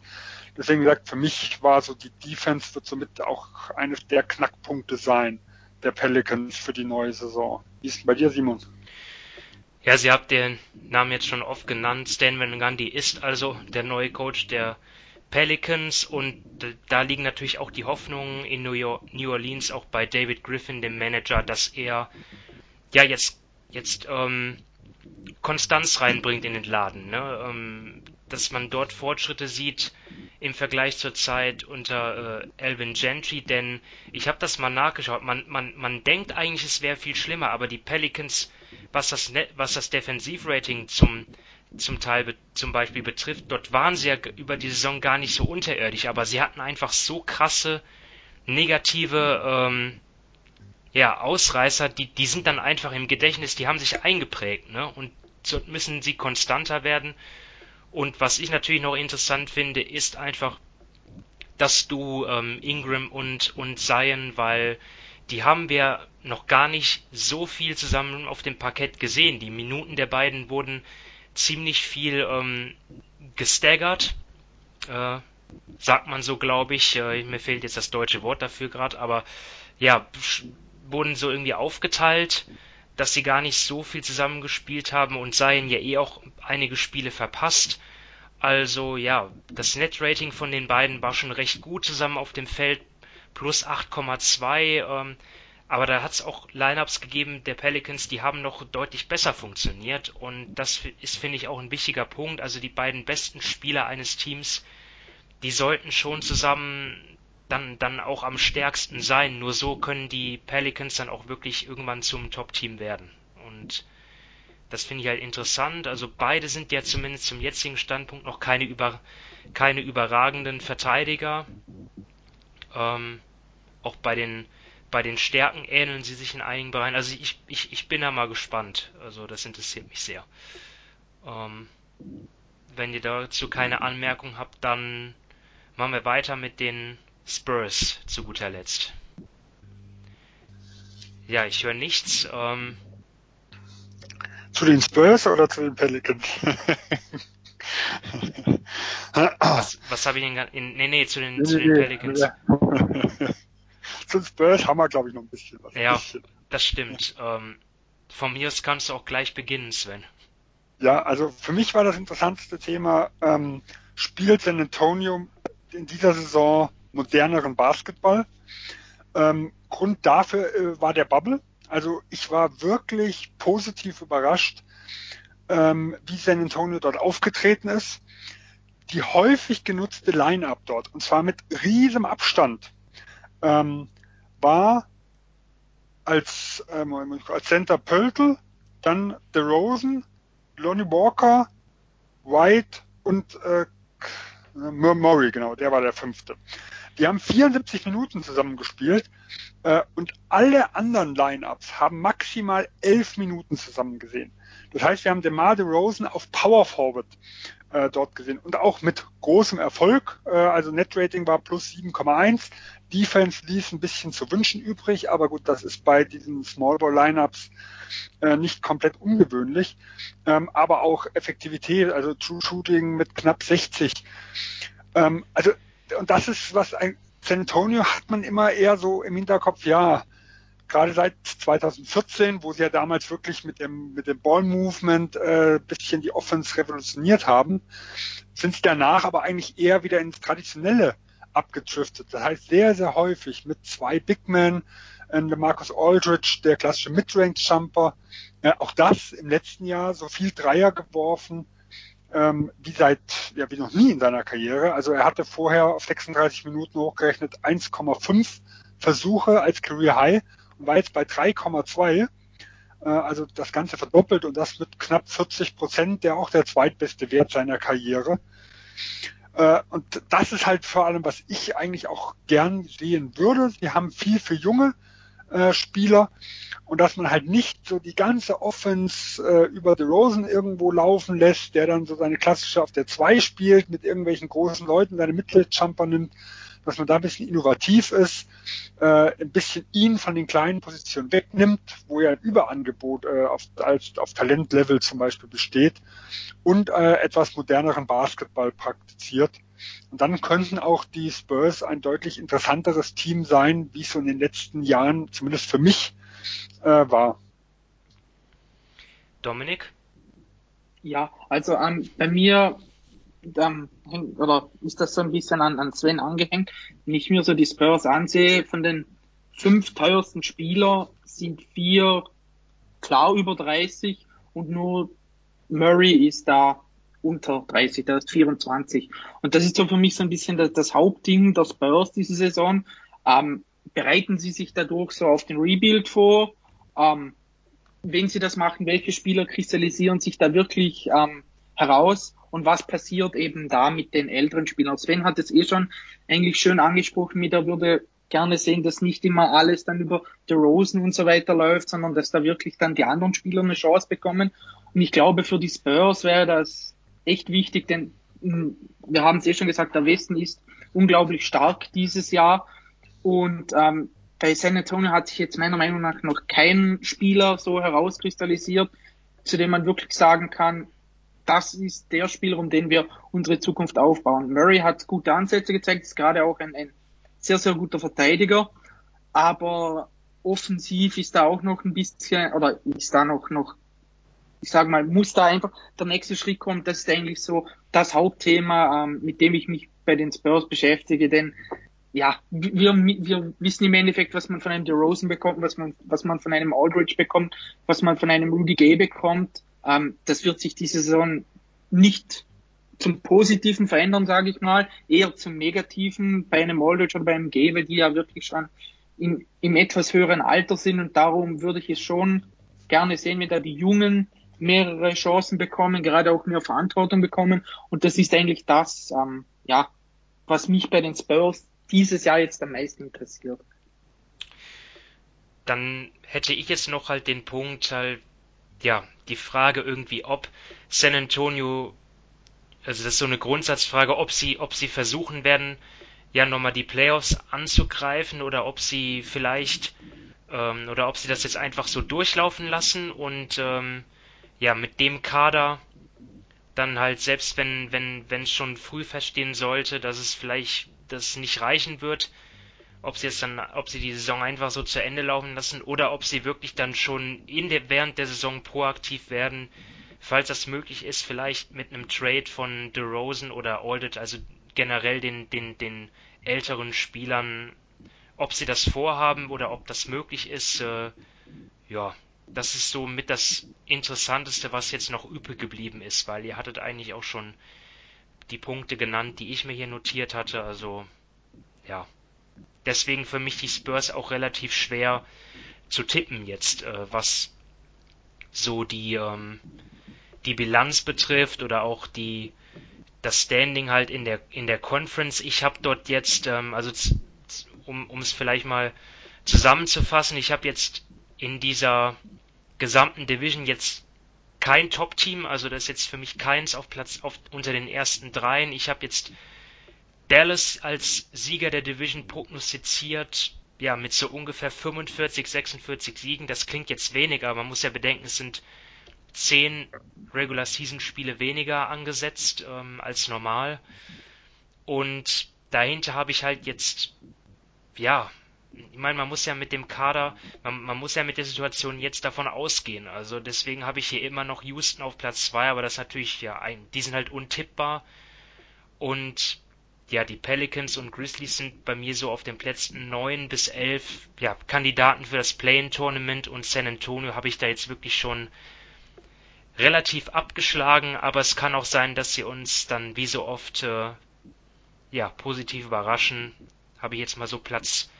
Deswegen gesagt, für mich war so die Defense wird somit auch eines der Knackpunkte sein der Pelicans für die neue Saison. Wie ist es bei dir, Simon? Ja, Sie habt den Namen jetzt schon oft genannt. Stan Van Gundy ist also der neue Coach der Pelicans und da liegen natürlich auch die Hoffnungen in New, York, New Orleans auch bei David Griffin, dem Manager, dass er ja jetzt jetzt ähm, Konstanz reinbringt in den Laden, ne? ähm, dass man dort Fortschritte sieht, im Vergleich zur Zeit unter äh, Alvin Gentry, denn ich habe das mal nachgeschaut. Man, man, man denkt eigentlich, es wäre viel schlimmer, aber die Pelicans, was das, was das Defensivrating zum, zum Teil zum Beispiel betrifft, dort waren sie ja über die Saison gar nicht so unterirdisch, aber sie hatten einfach so krasse negative ähm, ja, Ausreißer, die, die sind dann einfach im Gedächtnis, die haben sich eingeprägt, ne? Und so müssen sie konstanter werden. Und was ich natürlich noch interessant finde, ist einfach, dass du ähm, Ingram und, und Zion, weil die haben wir noch gar nicht so viel zusammen auf dem Parkett gesehen. Die Minuten der beiden wurden ziemlich viel ähm, gestaggert, äh, sagt man so, glaube ich. Äh, mir fehlt jetzt das deutsche Wort dafür gerade, aber ja, wurden so irgendwie aufgeteilt dass sie gar nicht so viel zusammengespielt haben und seien ja eh auch einige Spiele verpasst. Also ja, das Net-Rating von den beiden war schon recht gut zusammen auf dem Feld, plus 8,2. Ähm, aber da hat es auch Lineups gegeben der Pelicans, die haben noch deutlich besser funktioniert. Und das ist, finde ich, auch ein wichtiger Punkt. Also die beiden besten Spieler eines Teams, die sollten schon zusammen dann, dann auch am stärksten sein. Nur so können die Pelicans dann auch wirklich irgendwann zum Top-Team werden. Und das finde ich halt interessant. Also beide sind ja zumindest zum jetzigen Standpunkt noch keine, über, keine überragenden Verteidiger. Ähm, auch bei den, bei den Stärken ähneln sie sich in einigen Bereichen. Also ich, ich, ich bin da mal gespannt. Also das interessiert mich sehr. Ähm, wenn ihr dazu keine Anmerkung habt, dann machen wir weiter mit den Spurs zu guter Letzt. Ja, ich höre nichts. Ähm, zu den Spurs oder zu den Pelicans? was was habe ich denn in, nee, nee, zu den, nee, zu den nee, Pelicans. Ja. zu den Spurs haben wir, glaube ich, noch ein bisschen was. Ja, bisschen. das stimmt. Ähm, von mir aus kannst du auch gleich beginnen, Sven. Ja, also für mich war das interessanteste Thema, ähm, spielt San Antonio in dieser Saison moderneren Basketball. Ähm, Grund dafür äh, war der Bubble. Also ich war wirklich positiv überrascht, ähm, wie San Antonio dort aufgetreten ist. Die häufig genutzte Line-Up dort, und zwar mit riesem Abstand, ähm, war als, ähm, als Center Pöltl, dann DeRozan, Lonnie Walker, White und äh, Murray, genau, der war der fünfte. Die haben 74 Minuten zusammengespielt äh, und alle anderen Lineups haben maximal elf Minuten zusammen gesehen. Das heißt, wir haben DeMar DeRozan auf Power Forward äh, dort gesehen und auch mit großem Erfolg. Äh, also Net Rating war plus 7,1. Defense ließ ein bisschen zu wünschen übrig, aber gut, das ist bei diesen Small Ball Lineups äh, nicht komplett ungewöhnlich. Ähm, aber auch Effektivität, also True Shooting mit knapp 60. Ähm, also und das ist was ein San Antonio hat man immer eher so im Hinterkopf, ja, gerade seit 2014, wo sie ja damals wirklich mit dem, mit dem Ball-Movement äh, bisschen die Offense revolutioniert haben, sind sie danach aber eigentlich eher wieder ins Traditionelle abgedriftet. Das heißt sehr, sehr häufig mit zwei Big Men, äh, Marcus Aldridge, der klassische Midrange-Jumper, äh, auch das im letzten Jahr so viel Dreier geworfen, ähm, wie seit, ja, wie noch nie in seiner Karriere. Also er hatte vorher auf 36 Minuten hochgerechnet 1,5 Versuche als Career High und war jetzt bei 3,2. Äh, also das Ganze verdoppelt und das mit knapp 40 Prozent, der auch der zweitbeste Wert seiner Karriere. Äh, und das ist halt vor allem, was ich eigentlich auch gern sehen würde. Sie haben viel für junge äh, Spieler und dass man halt nicht so die ganze Offense äh, über The Rosen irgendwo laufen lässt, der dann so seine klassische auf der 2 spielt, mit irgendwelchen großen Leuten seine Mitteljumper nimmt, dass man da ein bisschen innovativ ist, äh, ein bisschen ihn von den kleinen Positionen wegnimmt, wo ja ein Überangebot äh, auf, als, auf Talentlevel zum Beispiel besteht und äh, etwas moderneren Basketball praktiziert. Und dann könnten auch die Spurs ein deutlich interessanteres Team sein, wie es so in den letzten Jahren, zumindest für mich, äh, war. Dominik? Ja, also ähm, bei mir ähm, oder ist das so ein bisschen an, an Sven angehängt. Wenn ich mir so die Spurs ansehe, von den fünf teuersten Spieler sind vier klar über 30 und nur Murray ist da unter 30, der ist 24. Und das ist so für mich so ein bisschen das, das Hauptding der Spurs diese Saison. Ähm, bereiten sie sich dadurch so auf den Rebuild vor? Ähm, wenn sie das machen, welche Spieler kristallisieren sich da wirklich ähm, heraus? Und was passiert eben da mit den älteren Spielern? Sven hat es eh schon eigentlich schön angesprochen mit, er würde gerne sehen, dass nicht immer alles dann über The Rosen und so weiter läuft, sondern dass da wirklich dann die anderen Spieler eine Chance bekommen. Und ich glaube, für die Spurs wäre das echt wichtig, denn hm, wir haben es eh schon gesagt, der Westen ist unglaublich stark dieses Jahr und ähm, bei San Antonio hat sich jetzt meiner Meinung nach noch kein Spieler so herauskristallisiert, zu dem man wirklich sagen kann, das ist der Spieler, um den wir unsere Zukunft aufbauen. Murray hat gute Ansätze gezeigt, ist gerade auch ein, ein sehr, sehr guter Verteidiger, aber offensiv ist da auch noch ein bisschen, oder ist da noch, noch ich sage mal, muss da einfach der nächste Schritt kommen. Das ist eigentlich so das Hauptthema, ähm, mit dem ich mich bei den Spurs beschäftige, denn ja, wir, wir wissen im Endeffekt, was man von einem DeRozan bekommt, was man, was man von einem Aldridge bekommt, was man von einem Rudy Gay bekommt. Ähm, das wird sich diese Saison nicht zum Positiven verändern, sage ich mal, eher zum Negativen bei einem Aldridge oder bei einem Gay, weil die ja wirklich schon in, im etwas höheren Alter sind und darum würde ich es schon gerne sehen, wenn da die Jungen mehrere Chancen bekommen, gerade auch mehr Verantwortung bekommen. Und das ist eigentlich das, ähm, ja, was mich bei den Spurs dieses Jahr jetzt am meisten interessiert. Dann hätte ich jetzt noch halt den Punkt, halt, ja, die Frage irgendwie, ob San Antonio, also das ist so eine Grundsatzfrage, ob sie, ob sie versuchen werden, ja nochmal die Playoffs anzugreifen oder ob sie vielleicht ähm, oder ob sie das jetzt einfach so durchlaufen lassen und ähm, ja, mit dem Kader dann halt, selbst wenn, wenn, wenn es schon früh feststehen sollte, dass es vielleicht das nicht reichen wird, ob sie es dann, ob sie die Saison einfach so zu Ende laufen lassen oder ob sie wirklich dann schon in der, während der Saison proaktiv werden, falls das möglich ist, vielleicht mit einem Trade von DeRozan oder Aldridge, also generell den, den, den älteren Spielern, ob sie das vorhaben oder ob das möglich ist, äh, ja, das ist so mit das Interessanteste, was jetzt noch übrig geblieben ist, weil ihr hattet eigentlich auch schon die Punkte genannt, die ich mir hier notiert hatte. Also, ja. Deswegen für mich die Spurs auch relativ schwer zu tippen jetzt, äh, was so die, ähm, die Bilanz betrifft oder auch die, das Standing halt in der, in der Conference. Ich habe dort jetzt, ähm, also um es vielleicht mal zusammenzufassen, ich habe jetzt in dieser gesamten Division jetzt kein Top-Team, also das ist jetzt für mich keins auf Platz auf, unter den ersten dreien. Ich habe jetzt Dallas als Sieger der Division prognostiziert, ja, mit so ungefähr 45, 46 Siegen. Das klingt jetzt wenig, aber man muss ja bedenken, es sind zehn Regular Season Spiele weniger angesetzt ähm, als normal. Und dahinter habe ich halt jetzt, ja, ich meine, man muss ja mit dem Kader, man, man, muss ja mit der Situation jetzt davon ausgehen. Also deswegen habe ich hier immer noch Houston auf Platz 2, aber das ist natürlich, ja, ein, die sind halt untippbar. Und ja, die Pelicans und Grizzlies sind bei mir so auf den Plätzen 9 bis 11, ja, Kandidaten für das Play-In-Tournament und San Antonio habe ich da jetzt wirklich schon relativ abgeschlagen, aber es kann auch sein, dass sie uns dann wie so oft, äh, ja, positiv überraschen. Habe ich jetzt mal so Platz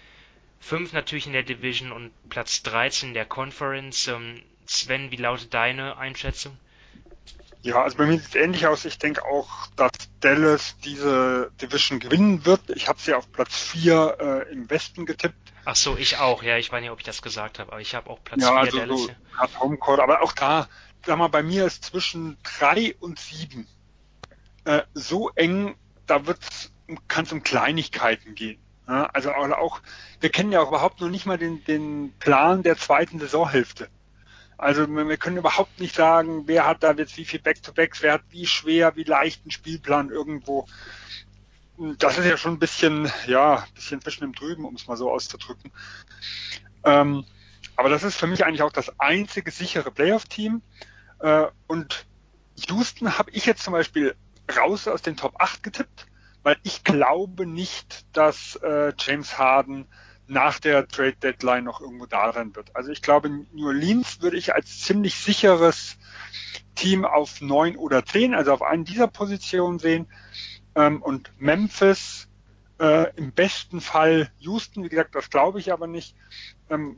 5 natürlich in der Division und Platz 13 in der Conference. Ähm, Sven, wie lautet deine Einschätzung? Ja, also bei mir sieht es ähnlich aus. Ich denke auch, dass Dallas diese Division gewinnen wird. Ich habe sie auf Platz 4 äh, im Westen getippt. Ach so, ich auch. Ja, ich weiß nicht, ob ich das gesagt habe, aber ich habe auch Platz ja, 4 also Dallas. So, hat Homecourt, aber auch da, sag mal, bei mir ist zwischen 3 und 7 äh, so eng, da kann es um Kleinigkeiten gehen. Ja, also auch, wir kennen ja auch überhaupt noch nicht mal den, den Plan der zweiten Saisonhälfte. Also wir können überhaupt nicht sagen, wer hat da jetzt wie viel Back-to-Backs, wer hat wie schwer, wie leichten Spielplan irgendwo. Das ist ja schon ein bisschen, ja, ein bisschen zwischen dem Drüben, um es mal so auszudrücken. Ähm, aber das ist für mich eigentlich auch das einzige sichere Playoff-Team. Äh, und Houston habe ich jetzt zum Beispiel raus aus den Top 8 getippt weil ich glaube nicht, dass äh, James Harden nach der Trade Deadline noch irgendwo da sein wird. Also ich glaube, New Orleans würde ich als ziemlich sicheres Team auf neun oder zehn, also auf einen dieser Positionen sehen. Ähm, und Memphis äh, im besten Fall Houston, wie gesagt, das glaube ich aber nicht. Ähm,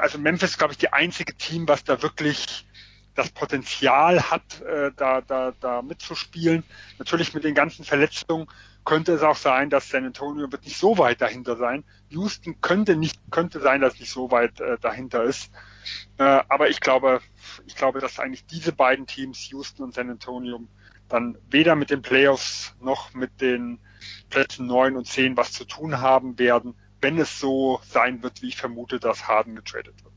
also Memphis ist, glaube ich, die einzige Team, was da wirklich das Potenzial hat, äh, da, da, da mitzuspielen. Natürlich mit den ganzen Verletzungen könnte es auch sein, dass San Antonio wird nicht so weit dahinter sein. Houston könnte nicht, könnte sein, dass nicht so weit äh, dahinter ist. Äh, aber ich glaube, ich glaube, dass eigentlich diese beiden Teams, Houston und San Antonio, dann weder mit den Playoffs noch mit den Plätzen neun und zehn was zu tun haben werden, wenn es so sein wird, wie ich vermute, dass Harden getradet wird.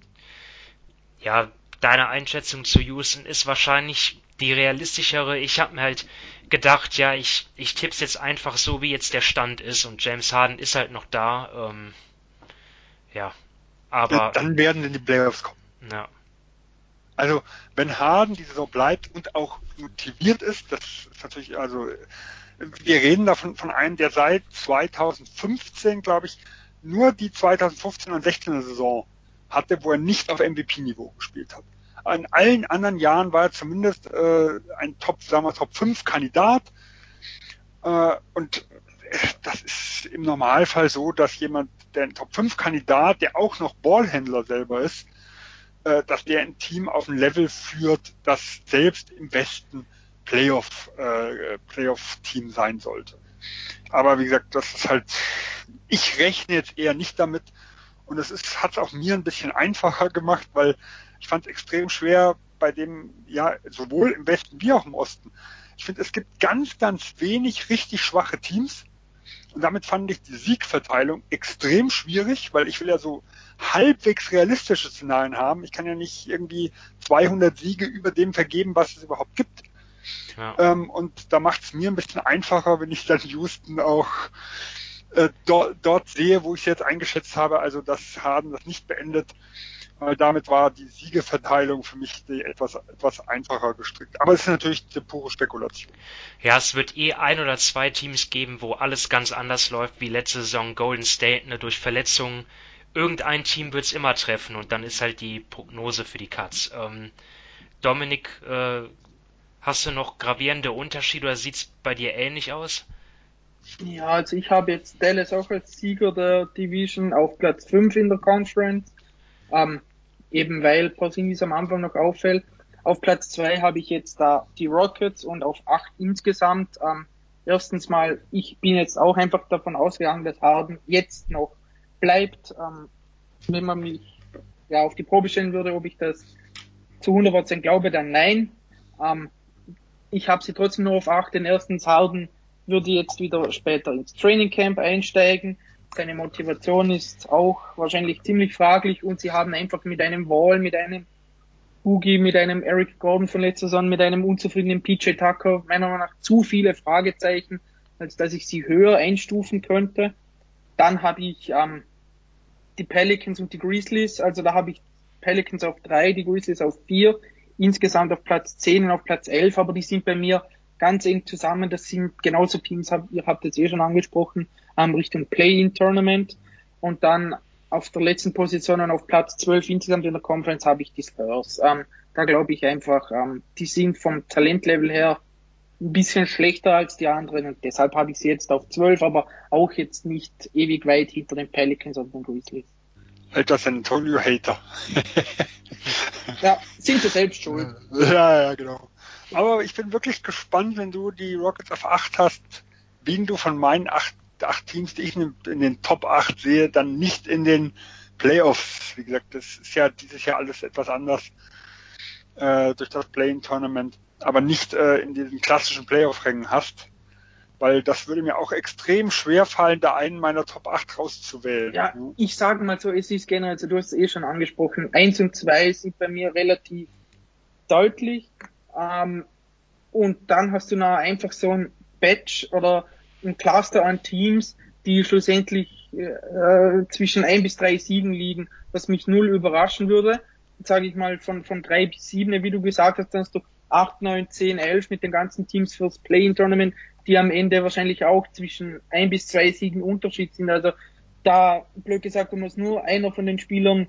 Ja, deine Einschätzung zu Houston ist wahrscheinlich die realistischere. Ich habe mir halt gedacht, ja, ich, ich tipp's jetzt einfach so, wie jetzt der Stand ist und James Harden ist halt noch da. Ähm, ja, aber. Ja, dann werden in die Playoffs kommen. Ja. Also, wenn Harden die Saison bleibt und auch motiviert ist, das ist natürlich, also, wir reden davon von einem, der seit 2015, glaube ich, nur die 2015 und 16er Saison hatte, wo er nicht auf MVP-Niveau gespielt hat. In allen anderen Jahren war er zumindest äh, ein Top, sagen wir, Top 5 Kandidat. Äh, und das ist im Normalfall so, dass jemand, der ein Top 5 Kandidat, der auch noch Ballhändler selber ist, äh, dass der ein Team auf ein Level führt, das selbst im besten Playoff, äh, Playoff-Team sein sollte. Aber wie gesagt, das ist halt, ich rechne jetzt eher nicht damit, und es ist, hat es auch mir ein bisschen einfacher gemacht, weil ich fand es extrem schwer bei dem, ja, sowohl im Westen wie auch im Osten. Ich finde, es gibt ganz, ganz wenig richtig schwache Teams. Und damit fand ich die Siegverteilung extrem schwierig, weil ich will ja so halbwegs realistische Szenarien haben. Ich kann ja nicht irgendwie 200 Siege über dem vergeben, was es überhaupt gibt. Ja. Ähm, und da macht es mir ein bisschen einfacher, wenn ich dann Houston auch äh, dort, sehe, wo ich es jetzt eingeschätzt habe, also dass Harden das nicht beendet. Weil damit war die Siegeverteilung für mich etwas, etwas einfacher gestrickt. Aber es ist natürlich eine pure Spekulation. Ja, es wird eh ein oder zwei Teams geben, wo alles ganz anders läuft, wie letzte Saison Golden State, ne, durch Verletzungen irgendein Team wird es immer treffen und dann ist halt die Prognose für die Cuts. Ähm, Dominik, äh, hast du noch gravierende Unterschiede oder sieht es bei dir ähnlich aus? Ja, also ich habe jetzt Dallas auch als Sieger der Division auf Platz 5 in der Conference. Ähm, eben weil Porzingis am Anfang noch auffällt. Auf Platz 2 habe ich jetzt da die Rockets und auf 8 insgesamt. Ähm, erstens mal, ich bin jetzt auch einfach davon ausgegangen, dass Harden jetzt noch bleibt. Ähm, wenn man mich ja auf die Probe stellen würde, ob ich das zu 100% glaube, dann nein. Ähm, ich habe sie trotzdem nur auf 8, denn erstens Harden würde jetzt wieder später ins Training Camp einsteigen. Seine Motivation ist auch wahrscheinlich ziemlich fraglich und sie haben einfach mit einem Wall, mit einem Boogie, mit einem Eric Gordon von letzter Saison, mit einem unzufriedenen PJ Tucker meiner Meinung nach zu viele Fragezeichen, als dass ich sie höher einstufen könnte. Dann habe ich ähm, die Pelicans und die Grizzlies, also da habe ich Pelicans auf drei, die Grizzlies auf vier, insgesamt auf Platz 10 und auf Platz 11, aber die sind bei mir ganz eng zusammen. Das sind genauso Teams, ihr habt es eh schon angesprochen, ähm, Richtung Play-in-Tournament. Und dann auf der letzten Position und auf Platz 12 insgesamt in der Conference habe ich die Spurs. Ähm, da glaube ich einfach, ähm, die sind vom Talentlevel her ein bisschen schlechter als die anderen und deshalb habe ich sie jetzt auf 12, aber auch jetzt nicht ewig weit hinter den Pelicans und den Grizzlies. Alter San Antonio Hater. ja, sind sie selbst schuld. [LAUGHS] Ja, ja, genau. Aber ich bin wirklich gespannt, wenn du die Rockets auf 8 hast, wen du von meinen acht, acht Teams, die ich in, in den Top 8 sehe, dann nicht in den Playoffs. Wie gesagt, das ist ja dieses Jahr alles etwas anders äh, durch das Play-in-Tournament, aber nicht äh, in diesen klassischen Playoff-Rängen hast. Weil das würde mir auch extrem schwer fallen, da einen meiner Top 8 rauszuwählen. Ja, ich sage mal so, es ist generell, also du hast es eh schon angesprochen, 1 und 2 sind bei mir relativ deutlich. Ähm, und dann hast du noch einfach so ein Batch oder ein Cluster an Teams, die schlussendlich äh, zwischen ein bis drei Siegen liegen, was mich null überraschen würde. Sage ich mal von, von drei bis sieben, wie du gesagt hast, dann hast du acht, neun, zehn, elf mit den ganzen Teams fürs Play-in-Tournament, die am Ende wahrscheinlich auch zwischen ein bis zwei Siegen Unterschied sind. Also da, blöd gesagt, du musst nur einer von den Spielern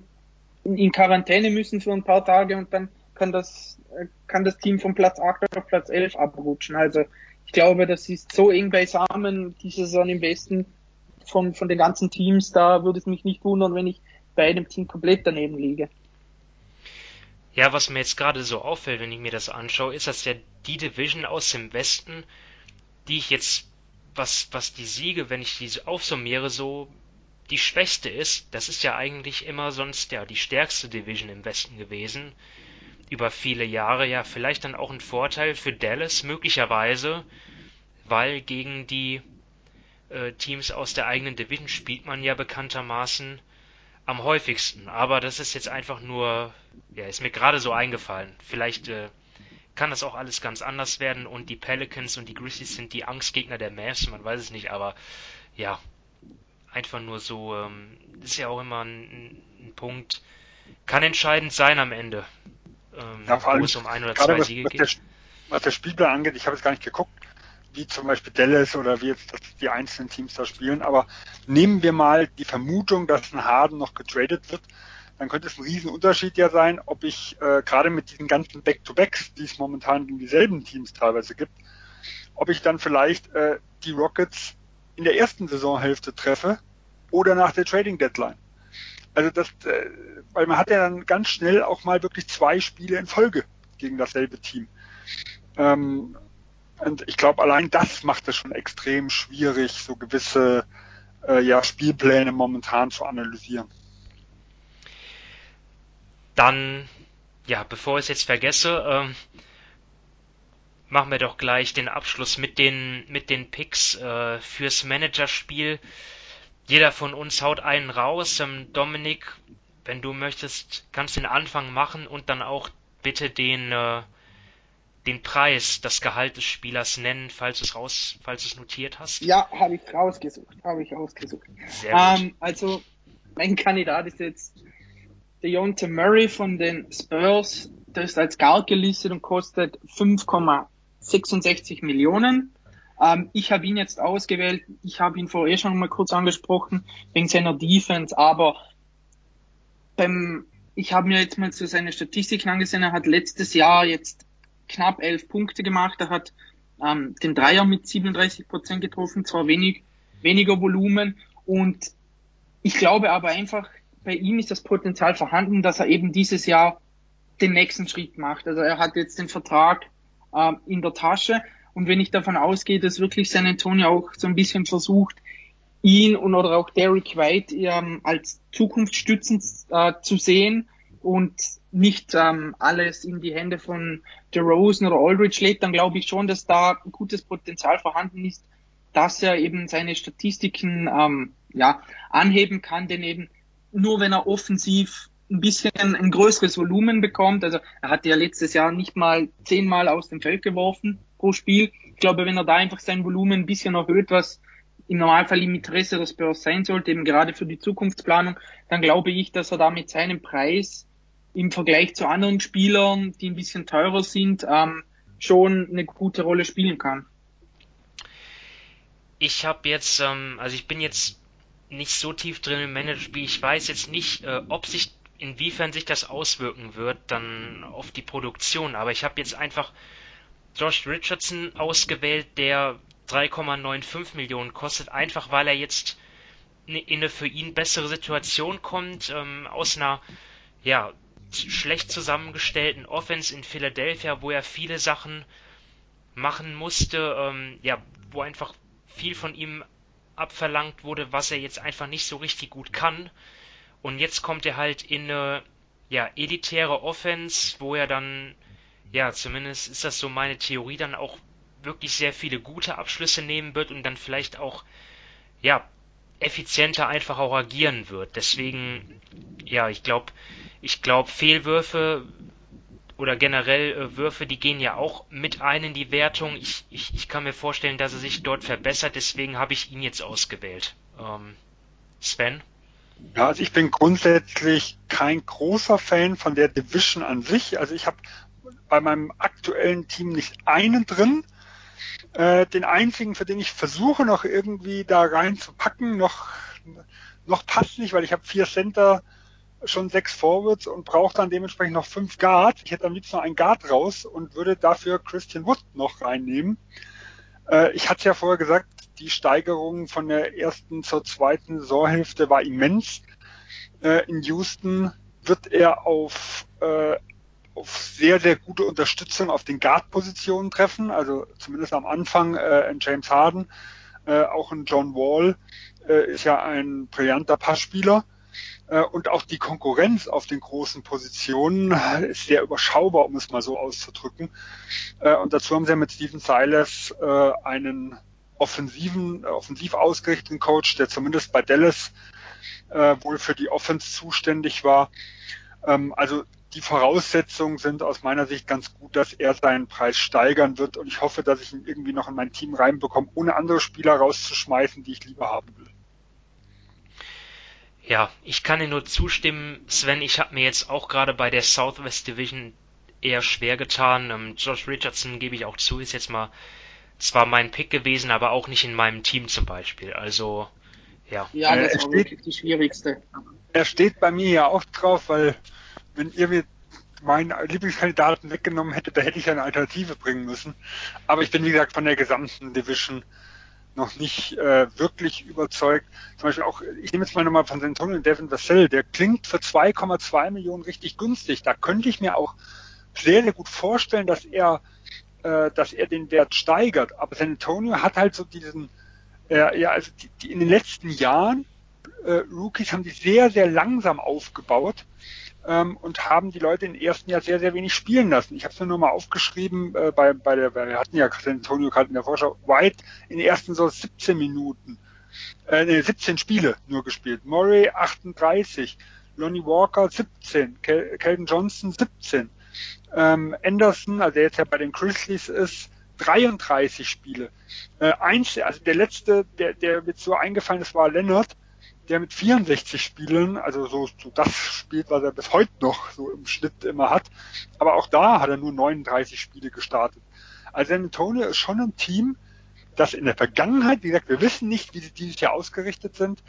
in Quarantäne müssen für ein paar Tage und dann kann das, kann das Team von Platz 8 auf Platz 11 abrutschen. Also ich glaube, das ist so eng beisammen, diese Saison im Westen von, von den ganzen Teams, da würde es mich nicht wundern, wenn ich bei einem Team komplett daneben liege. Ja, was mir jetzt gerade so auffällt, wenn ich mir das anschaue, ist, dass ja die Division aus dem Westen, die ich jetzt, was, was die Siege, wenn ich diese aufsummiere, so die schwächste ist. Das ist ja eigentlich immer sonst ja die stärkste Division im Westen gewesen über viele Jahre ja vielleicht dann auch ein Vorteil für Dallas möglicherweise, weil gegen die äh, Teams aus der eigenen Division spielt man ja bekanntermaßen am häufigsten. Aber das ist jetzt einfach nur, ja, ist mir gerade so eingefallen. Vielleicht äh, kann das auch alles ganz anders werden und die Pelicans und die Grizzlies sind die Angstgegner der Mavs, man weiß es nicht, aber ja, einfach nur so, ähm, ist ja auch immer ein, ein Punkt, kann entscheidend sein am Ende ähm, ja, wo es um ein oder zwei was, Siege was geht. Der, was der Spielplan angeht, ich habe jetzt gar nicht geguckt, wie zum Beispiel Dallas oder wie jetzt die einzelnen Teams da spielen, aber nehmen wir mal die Vermutung, dass ein Harden noch getradet wird, dann könnte es ein Riesenunterschied ja sein, ob ich äh, gerade mit diesen ganzen Back-to-Backs, die es momentan in dieselben Teams teilweise gibt, ob ich dann vielleicht äh, die Rockets in der ersten Saisonhälfte treffe oder nach der Trading Deadline. Also das, äh, weil man hat ja dann ganz schnell auch mal wirklich zwei Spiele in Folge gegen dasselbe Team. Ähm, und ich glaube, allein das macht es schon extrem schwierig, so gewisse äh, ja, Spielpläne momentan zu analysieren. Dann, ja, bevor ich es jetzt vergesse, ähm, machen wir doch gleich den Abschluss mit den, mit den Picks äh, fürs Managerspiel. Jeder von uns haut einen raus. Ähm, Dominik, wenn du möchtest, kannst den Anfang machen und dann auch bitte den, äh, den Preis, das Gehalt des Spielers nennen, falls du es raus, falls es notiert hast. Ja, habe ich rausgesucht, habe ich rausgesucht. Sehr gut. Ähm, also mein Kandidat ist jetzt Deontay Murray von den Spurs. Der ist als Guard gelistet und kostet 5,66 Millionen. Ähm, ich habe ihn jetzt ausgewählt. Ich habe ihn vorher schon mal kurz angesprochen wegen seiner Defense, aber beim, ich habe mir jetzt mal so seine Statistiken angesehen, er hat letztes Jahr jetzt knapp elf Punkte gemacht, er hat ähm, den Dreier mit 37 Prozent getroffen, zwar wenig, weniger Volumen und ich glaube aber einfach, bei ihm ist das Potenzial vorhanden, dass er eben dieses Jahr den nächsten Schritt macht. Also er hat jetzt den Vertrag äh, in der Tasche und wenn ich davon ausgehe, dass wirklich San Antonio auch so ein bisschen versucht, ihn und oder auch Derek White ähm, als Zukunftsstützen äh, zu sehen und nicht ähm, alles in die Hände von DeRozan oder Aldridge legt, dann glaube ich schon, dass da gutes Potenzial vorhanden ist, dass er eben seine Statistiken ähm, ja, anheben kann, denn eben nur wenn er offensiv ein bisschen ein größeres Volumen bekommt, also er hat ja letztes Jahr nicht mal zehnmal aus dem Feld geworfen pro Spiel. Ich glaube, wenn er da einfach sein Volumen ein bisschen erhöht, was im Normalfall im Interesse des Spurs sein sollte, eben gerade für die Zukunftsplanung, dann glaube ich, dass er da mit seinem Preis im Vergleich zu anderen Spielern, die ein bisschen teurer sind, ähm, schon eine gute Rolle spielen kann. Ich habe jetzt, ähm, also ich bin jetzt nicht so tief drin im Managerspiel. Ich weiß jetzt nicht, äh, ob sich, inwiefern sich das auswirken wird dann auf die Produktion. Aber ich habe jetzt einfach Josh Richardson ausgewählt, der 3,95 Millionen kostet, einfach weil er jetzt in eine für ihn bessere Situation kommt, ähm, aus einer ja, schlecht zusammengestellten Offense in Philadelphia, wo er viele Sachen machen musste, ähm, ja, wo einfach viel von ihm abverlangt wurde, was er jetzt einfach nicht so richtig gut kann. Und jetzt kommt er halt in eine ja, elitäre Offense, wo er dann, ja, zumindest ist das so meine Theorie, dann auch wirklich sehr viele gute Abschlüsse nehmen wird und dann vielleicht auch, ja, effizienter einfach auch agieren wird. Deswegen, ja, ich glaube, ich glaube, Fehlwürfe oder generell äh, Würfe, die gehen ja auch mit ein in die Wertung. Ich, ich, ich kann mir vorstellen, dass er sich dort verbessert, deswegen habe ich ihn jetzt ausgewählt. Ähm, Sven? Ja, also ich bin grundsätzlich kein großer Fan von der Division an sich. Also ich habe bei meinem aktuellen Team nicht einen drin. Äh, den einzigen, für den ich versuche noch irgendwie da reinzupacken, noch, noch passt nicht, weil ich habe vier Center schon sechs Forwards und brauche dann dementsprechend noch fünf Guard. Ich hätte am liebsten noch einen Guard raus und würde dafür Christian Wood noch reinnehmen. Äh, ich hatte ja vorher gesagt, die Steigerung von der ersten zur zweiten Saisonhälfte war immens. Äh, in Houston wird er auf, äh, auf sehr, sehr gute Unterstützung auf den Guard-Positionen treffen. Also zumindest am Anfang äh, in James Harden. Äh, auch in John Wall äh, ist ja ein brillanter Passspieler. Äh, und auch die Konkurrenz auf den großen Positionen ist sehr überschaubar, um es mal so auszudrücken. Äh, und dazu haben sie ja mit Steven Silas äh, einen offensiven, offensiv ausgerichteten Coach, der zumindest bei Dallas wohl für die Offense zuständig war. Ähm, also die Voraussetzungen sind aus meiner Sicht ganz gut, dass er seinen Preis steigern wird und ich hoffe, dass ich ihn irgendwie noch in mein Team reinbekomme, ohne andere Spieler rauszuschmeißen, die ich lieber haben will. Ja, ich kann dir nur zustimmen, Sven. Ich habe mir jetzt auch gerade bei der Southwest Division eher schwer getan. Ähm, Josh Richardson, gebe ich auch zu, ist jetzt mal zwar mein Pick gewesen, aber auch nicht in meinem Team zum Beispiel. Also, ja. Ja, das äh, war wirklich die schwierigste. Er steht bei mir ja auch drauf, weil wenn ihr mir meinen Lieblingskandidaten weggenommen hättet, da hätte ich eine Alternative bringen müssen. Aber ich bin, wie gesagt, von der gesamten Division noch nicht äh, wirklich überzeugt. Zum Beispiel auch, ich nehme jetzt mal nochmal von San Antonio Devin Vassell, der klingt für 2,2 Millionen richtig günstig. Da könnte ich mir auch sehr, sehr gut vorstellen, dass er, äh, dass er den Wert steigert. Aber San Antonio hat halt so diesen, äh, ja, also die, die in den letzten Jahren äh, Rookies haben die sehr, sehr langsam aufgebaut ähm, und haben die Leute im ersten Jahr sehr, sehr wenig spielen lassen. Ich habe es mir nur mal aufgeschrieben, äh, bei, bei der, wir hatten ja Antonio gerade in der Vorschau, White in den ersten so 17 Minuten, äh, nee, 17 Spiele nur gespielt. Murray 38, Lonnie Walker 17, Kel Kelvin Johnson 17, ähm, Anderson, also der jetzt ja bei den Grizzlies ist, 33 Spiele. Äh, eins, also der letzte, der, der mit so eingefallen ist, war Leonard, der mit 64 Spielen, also so, so das spielt, was er bis heute noch so im Schnitt immer hat. Aber auch da hat er nur 39 Spiele gestartet. Also San Antonio ist schon ein Team, das in der Vergangenheit, wie gesagt, wir wissen nicht, wie sie dieses Jahr ausgerichtet sind,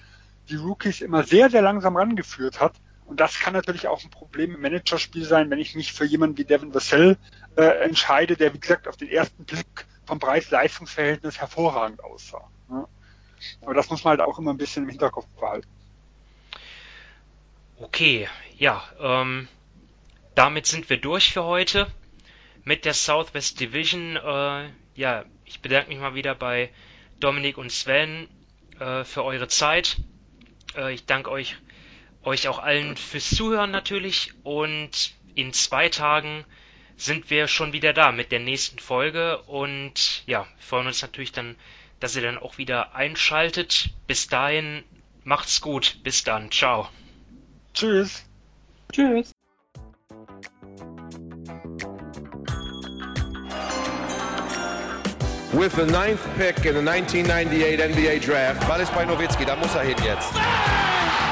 die Rookies immer sehr, sehr langsam rangeführt hat Und das kann natürlich auch ein Problem im Managerspiel sein, wenn ich mich für jemanden wie Devin Vassell äh, entscheide, der wie gesagt auf den ersten Blick vom Preis-Leistungs-Verhältnis hervorragend aussah. Ne? Aber das muss man halt auch immer ein bisschen im Hinterkopf behalten. Okay, ja, ähm, damit sind wir durch für heute mit der Southwest Division. Äh, ja, ich bedanke mich mal wieder bei Dominik und Sven äh, für eure Zeit. Äh, ich danke euch, euch auch allen fürs Zuhören natürlich und in zwei Tagen sind wir schon wieder da mit der nächsten Folge und ja, freuen uns natürlich dann, dass ihr dann auch wieder einschaltet. Bis dahin, macht's gut. Bis dann. Ciao. Tschüss. Tschüss. With the ninth pick in the 1998 NBA Draft, Ball ist bei Nowitzki, da muss er hin jetzt.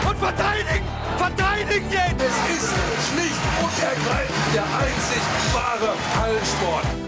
Und verteidigen! Verteidigen jetzt! Es ist schlicht und ergreifend der einzig wahre Hallensport.